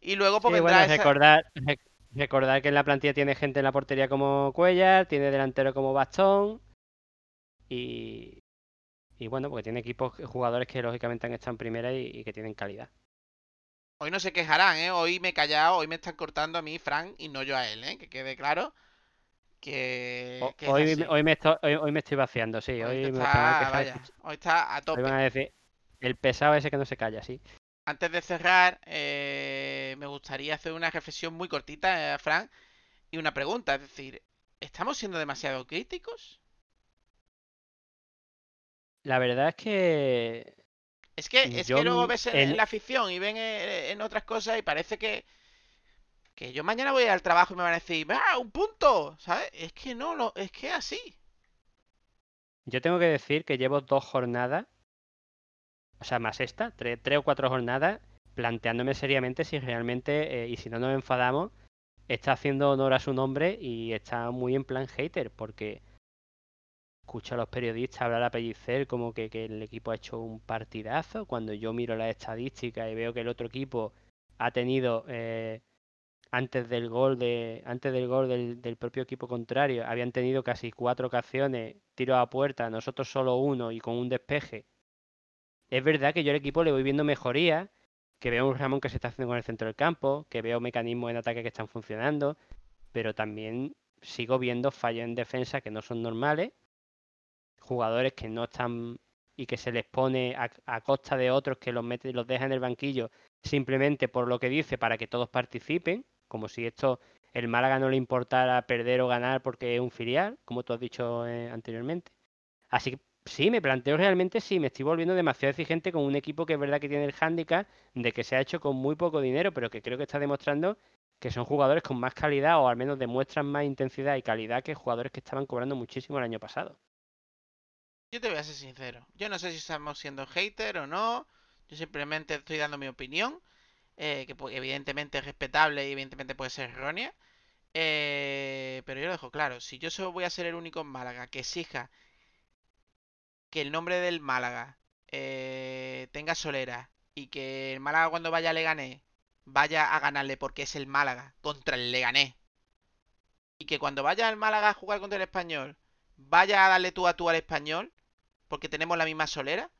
[SPEAKER 3] Y luego pues
[SPEAKER 4] Sí,
[SPEAKER 3] vendrá
[SPEAKER 4] bueno,
[SPEAKER 3] esa-
[SPEAKER 4] recordar, rec- recordar que en la plantilla tiene gente en la portería como Cuellar, tiene delantero como Bastón y, y bueno, porque tiene equipos, jugadores que lógicamente han estado en primera y, y que tienen calidad.
[SPEAKER 3] Hoy no se quejarán, ¿eh? Hoy me he callado, hoy me están cortando a mí, Frank, y no yo a él, ¿eh? Que quede claro que,
[SPEAKER 4] O-
[SPEAKER 3] que es
[SPEAKER 4] hoy, me- hoy, me estoy, hoy, hoy me estoy vaciando, sí,
[SPEAKER 3] Hoy
[SPEAKER 4] me
[SPEAKER 3] está-
[SPEAKER 4] quejar,
[SPEAKER 3] vaya, hoy está a
[SPEAKER 4] hoy
[SPEAKER 3] tope.
[SPEAKER 4] van a decir el pesado ese que no se calla, sí.
[SPEAKER 3] Antes de cerrar, eh, me gustaría hacer una reflexión muy cortita, eh, Frank, y una pregunta, es decir, ¿estamos siendo demasiado críticos?
[SPEAKER 4] La verdad es que
[SPEAKER 3] Es que, es
[SPEAKER 4] Yo
[SPEAKER 3] que luego ves en, la afición y ven eh, en otras cosas y parece que, que yo mañana voy al trabajo y me van a decir, ¡ah, un punto! ¿Sabes? Es que no, lo, es que así.
[SPEAKER 4] yo tengo que decir que llevo dos jornadas, o sea, más esta, tres, tres o cuatro jornadas, planteándome seriamente si realmente, eh, y si no nos enfadamos, está haciendo honor a su nombre y está muy en plan hater, porque escucho a los periodistas hablar a Pellicer como que, que el equipo ha hecho un partidazo, cuando yo miro las estadísticas y veo que el otro equipo ha tenido eh, antes del gol de antes del gol del, propio equipo contrario habían tenido casi cuatro ocasiones tiros a puerta nosotros solo uno y con un despeje. Es verdad que yo al equipo le voy viendo mejoría, que veo un Ramón que se está haciendo con el centro del campo, que veo mecanismos en ataque que están funcionando, pero también sigo viendo fallos en defensa que no son normales, jugadores que no están y que se les pone a, a costa de otros que los mete los deja en el banquillo simplemente por lo que dice para que todos participen, como si esto el Málaga no le importara perder o ganar porque es un filial, como tú has dicho eh, anteriormente. Así que sí, me planteo realmente sí, me estoy volviendo demasiado exigente con un equipo que es verdad que tiene el hándicap de que se ha hecho con muy poco dinero, pero que creo que está demostrando que son jugadores con más calidad o al menos demuestran más intensidad y calidad que jugadores que estaban cobrando muchísimo el año pasado.
[SPEAKER 3] Yo te voy a ser sincero. Yo no sé si estamos siendo hater o no. Yo simplemente estoy dando mi opinión. eh, que evidentemente es respetable y evidentemente puede ser errónea. eh, pero yo lo dejo claro. Si yo solo voy a ser el único en Málaga que exija que el nombre del Málaga eh, tenga solera y que el Málaga cuando vaya a Leganés vaya a ganarle porque es el Málaga contra el Leganés. Y que cuando vaya el Málaga a jugar contra el Español vaya a darle tú a tú al Español porque tenemos la misma solera,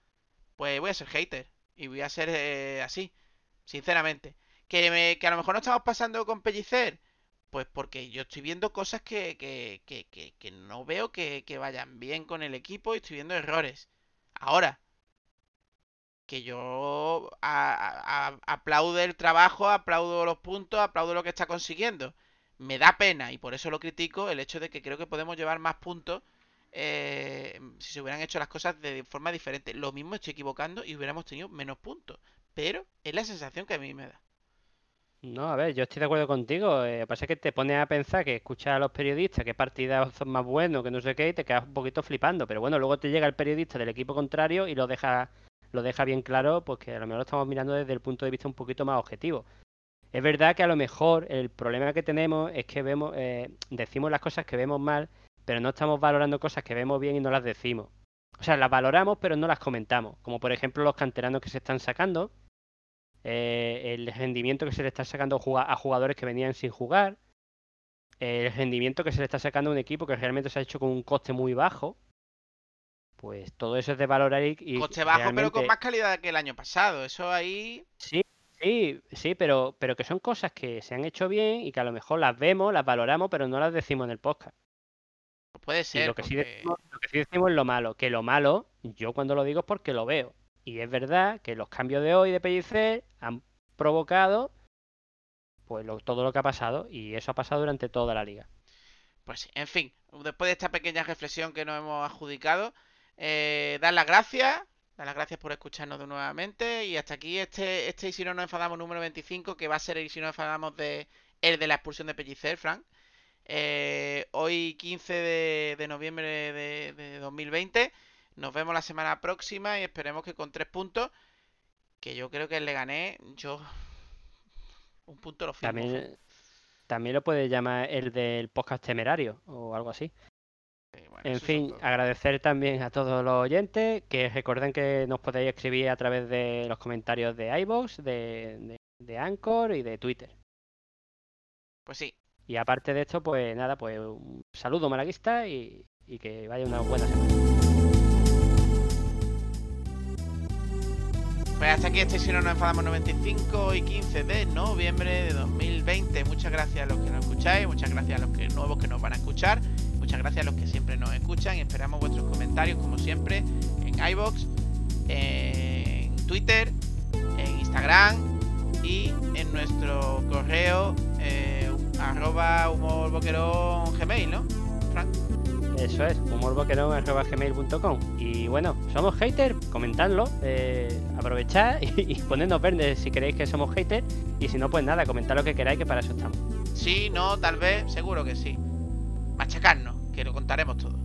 [SPEAKER 3] pues voy a ser hater. Y voy a ser eh, así, sinceramente. Que, a lo mejor no estamos pasando con Pellicer, pues porque yo estoy viendo cosas que, que, que, que, no veo que, vayan bien con el equipo y estoy viendo errores. Ahora, que yo a- a- aplaudo el trabajo, aplaudo los puntos, aplaudo lo que está consiguiendo. Me da pena y por eso lo critico el hecho de que creo que podemos llevar más puntos eh, si se hubieran hecho las cosas de forma diferente. Lo mismo estoy equivocando y hubiéramos tenido menos puntos. Pero es la sensación que a mí me da.
[SPEAKER 4] No, a ver, yo estoy de acuerdo contigo. eh, Lo que pasa es que te pones a pensar que escuchas a los periodistas qué partidas son más buenos, que no sé qué, y te quedas un poquito flipando. Pero bueno, luego te llega el periodista del equipo contrario y lo deja, lo deja bien claro, pues que a lo mejor lo estamos mirando desde el punto de vista un poquito más objetivo. Es verdad que a lo mejor el problema que tenemos es que vemos, eh, decimos las cosas que vemos mal, pero no estamos valorando cosas que vemos bien y no las decimos. O sea, las valoramos, pero no las comentamos. Como por ejemplo los canteranos que se están sacando, eh, el rendimiento que se le está sacando a jugadores que venían sin jugar, el rendimiento que se le está sacando a un equipo que realmente se ha hecho con un coste muy bajo. Pues todo eso es de valorar y, y
[SPEAKER 3] Coste bajo, pero con más calidad que el año pasado. Eso ahí.
[SPEAKER 4] Sí, sí, sí, pero, pero que son cosas que se han hecho bien y que a lo mejor las vemos, las valoramos, pero no las decimos en el podcast.
[SPEAKER 3] Pues puede
[SPEAKER 4] Y
[SPEAKER 3] ser.
[SPEAKER 4] lo que, sí decimos, lo que sí decimos es lo malo, que lo malo, yo cuando lo digo es porque lo veo. Y es verdad que los cambios de hoy de Pellicer han provocado pues lo- todo lo que ha pasado y eso ha pasado durante toda la liga.
[SPEAKER 3] Pues sí, en fin, después de esta pequeña reflexión que nos hemos adjudicado, eh, dar las gracias, dar las gracias por escucharnos de nuevamente y hasta aquí este, este y si no nos enfadamos número 25, que va a ser el y si no nos enfadamos de el de la expulsión de Pellicer, Frank. Eh, hoy 15 de, de noviembre de, de 2020, nos vemos la semana próxima y esperemos que con tres puntos, que yo creo que le gané, yo un punto lo firmo.
[SPEAKER 4] También, también lo puedes llamar el del podcast temerario o algo así.
[SPEAKER 3] Bueno,
[SPEAKER 4] En fin, agradecer también a todos los oyentes, que recuerden que nos podéis escribir a través de los comentarios de iVoox, de, de, de Anchor y de Twitter.
[SPEAKER 3] Pues sí,
[SPEAKER 4] Y aparte de esto, pues nada, pues un saludo malaguista y, y que vaya una buena semana.
[SPEAKER 3] Pues hasta aquí este Si no nos enfadamos 95 y 15 de noviembre de 2020. Muchas gracias a los que nos escucháis, muchas gracias a los que, nuevos que nos van a escuchar, muchas gracias a los que siempre nos escuchan esperamos vuestros comentarios como siempre en iBox, en Twitter, en Instagram y en nuestro correo eh, arroba humorboquerón gmail, ¿no? Frank.
[SPEAKER 4] Eso es, humorboquerón.gmail.com Y bueno, somos haters, comentadlo, eh, aprovechad y, y ponednos verdes si queréis que somos haters. Y si no, pues nada, comentad lo que queráis, que para eso estamos.
[SPEAKER 3] Sí, no, tal vez, seguro que sí. Machacarnos, que lo contaremos todo.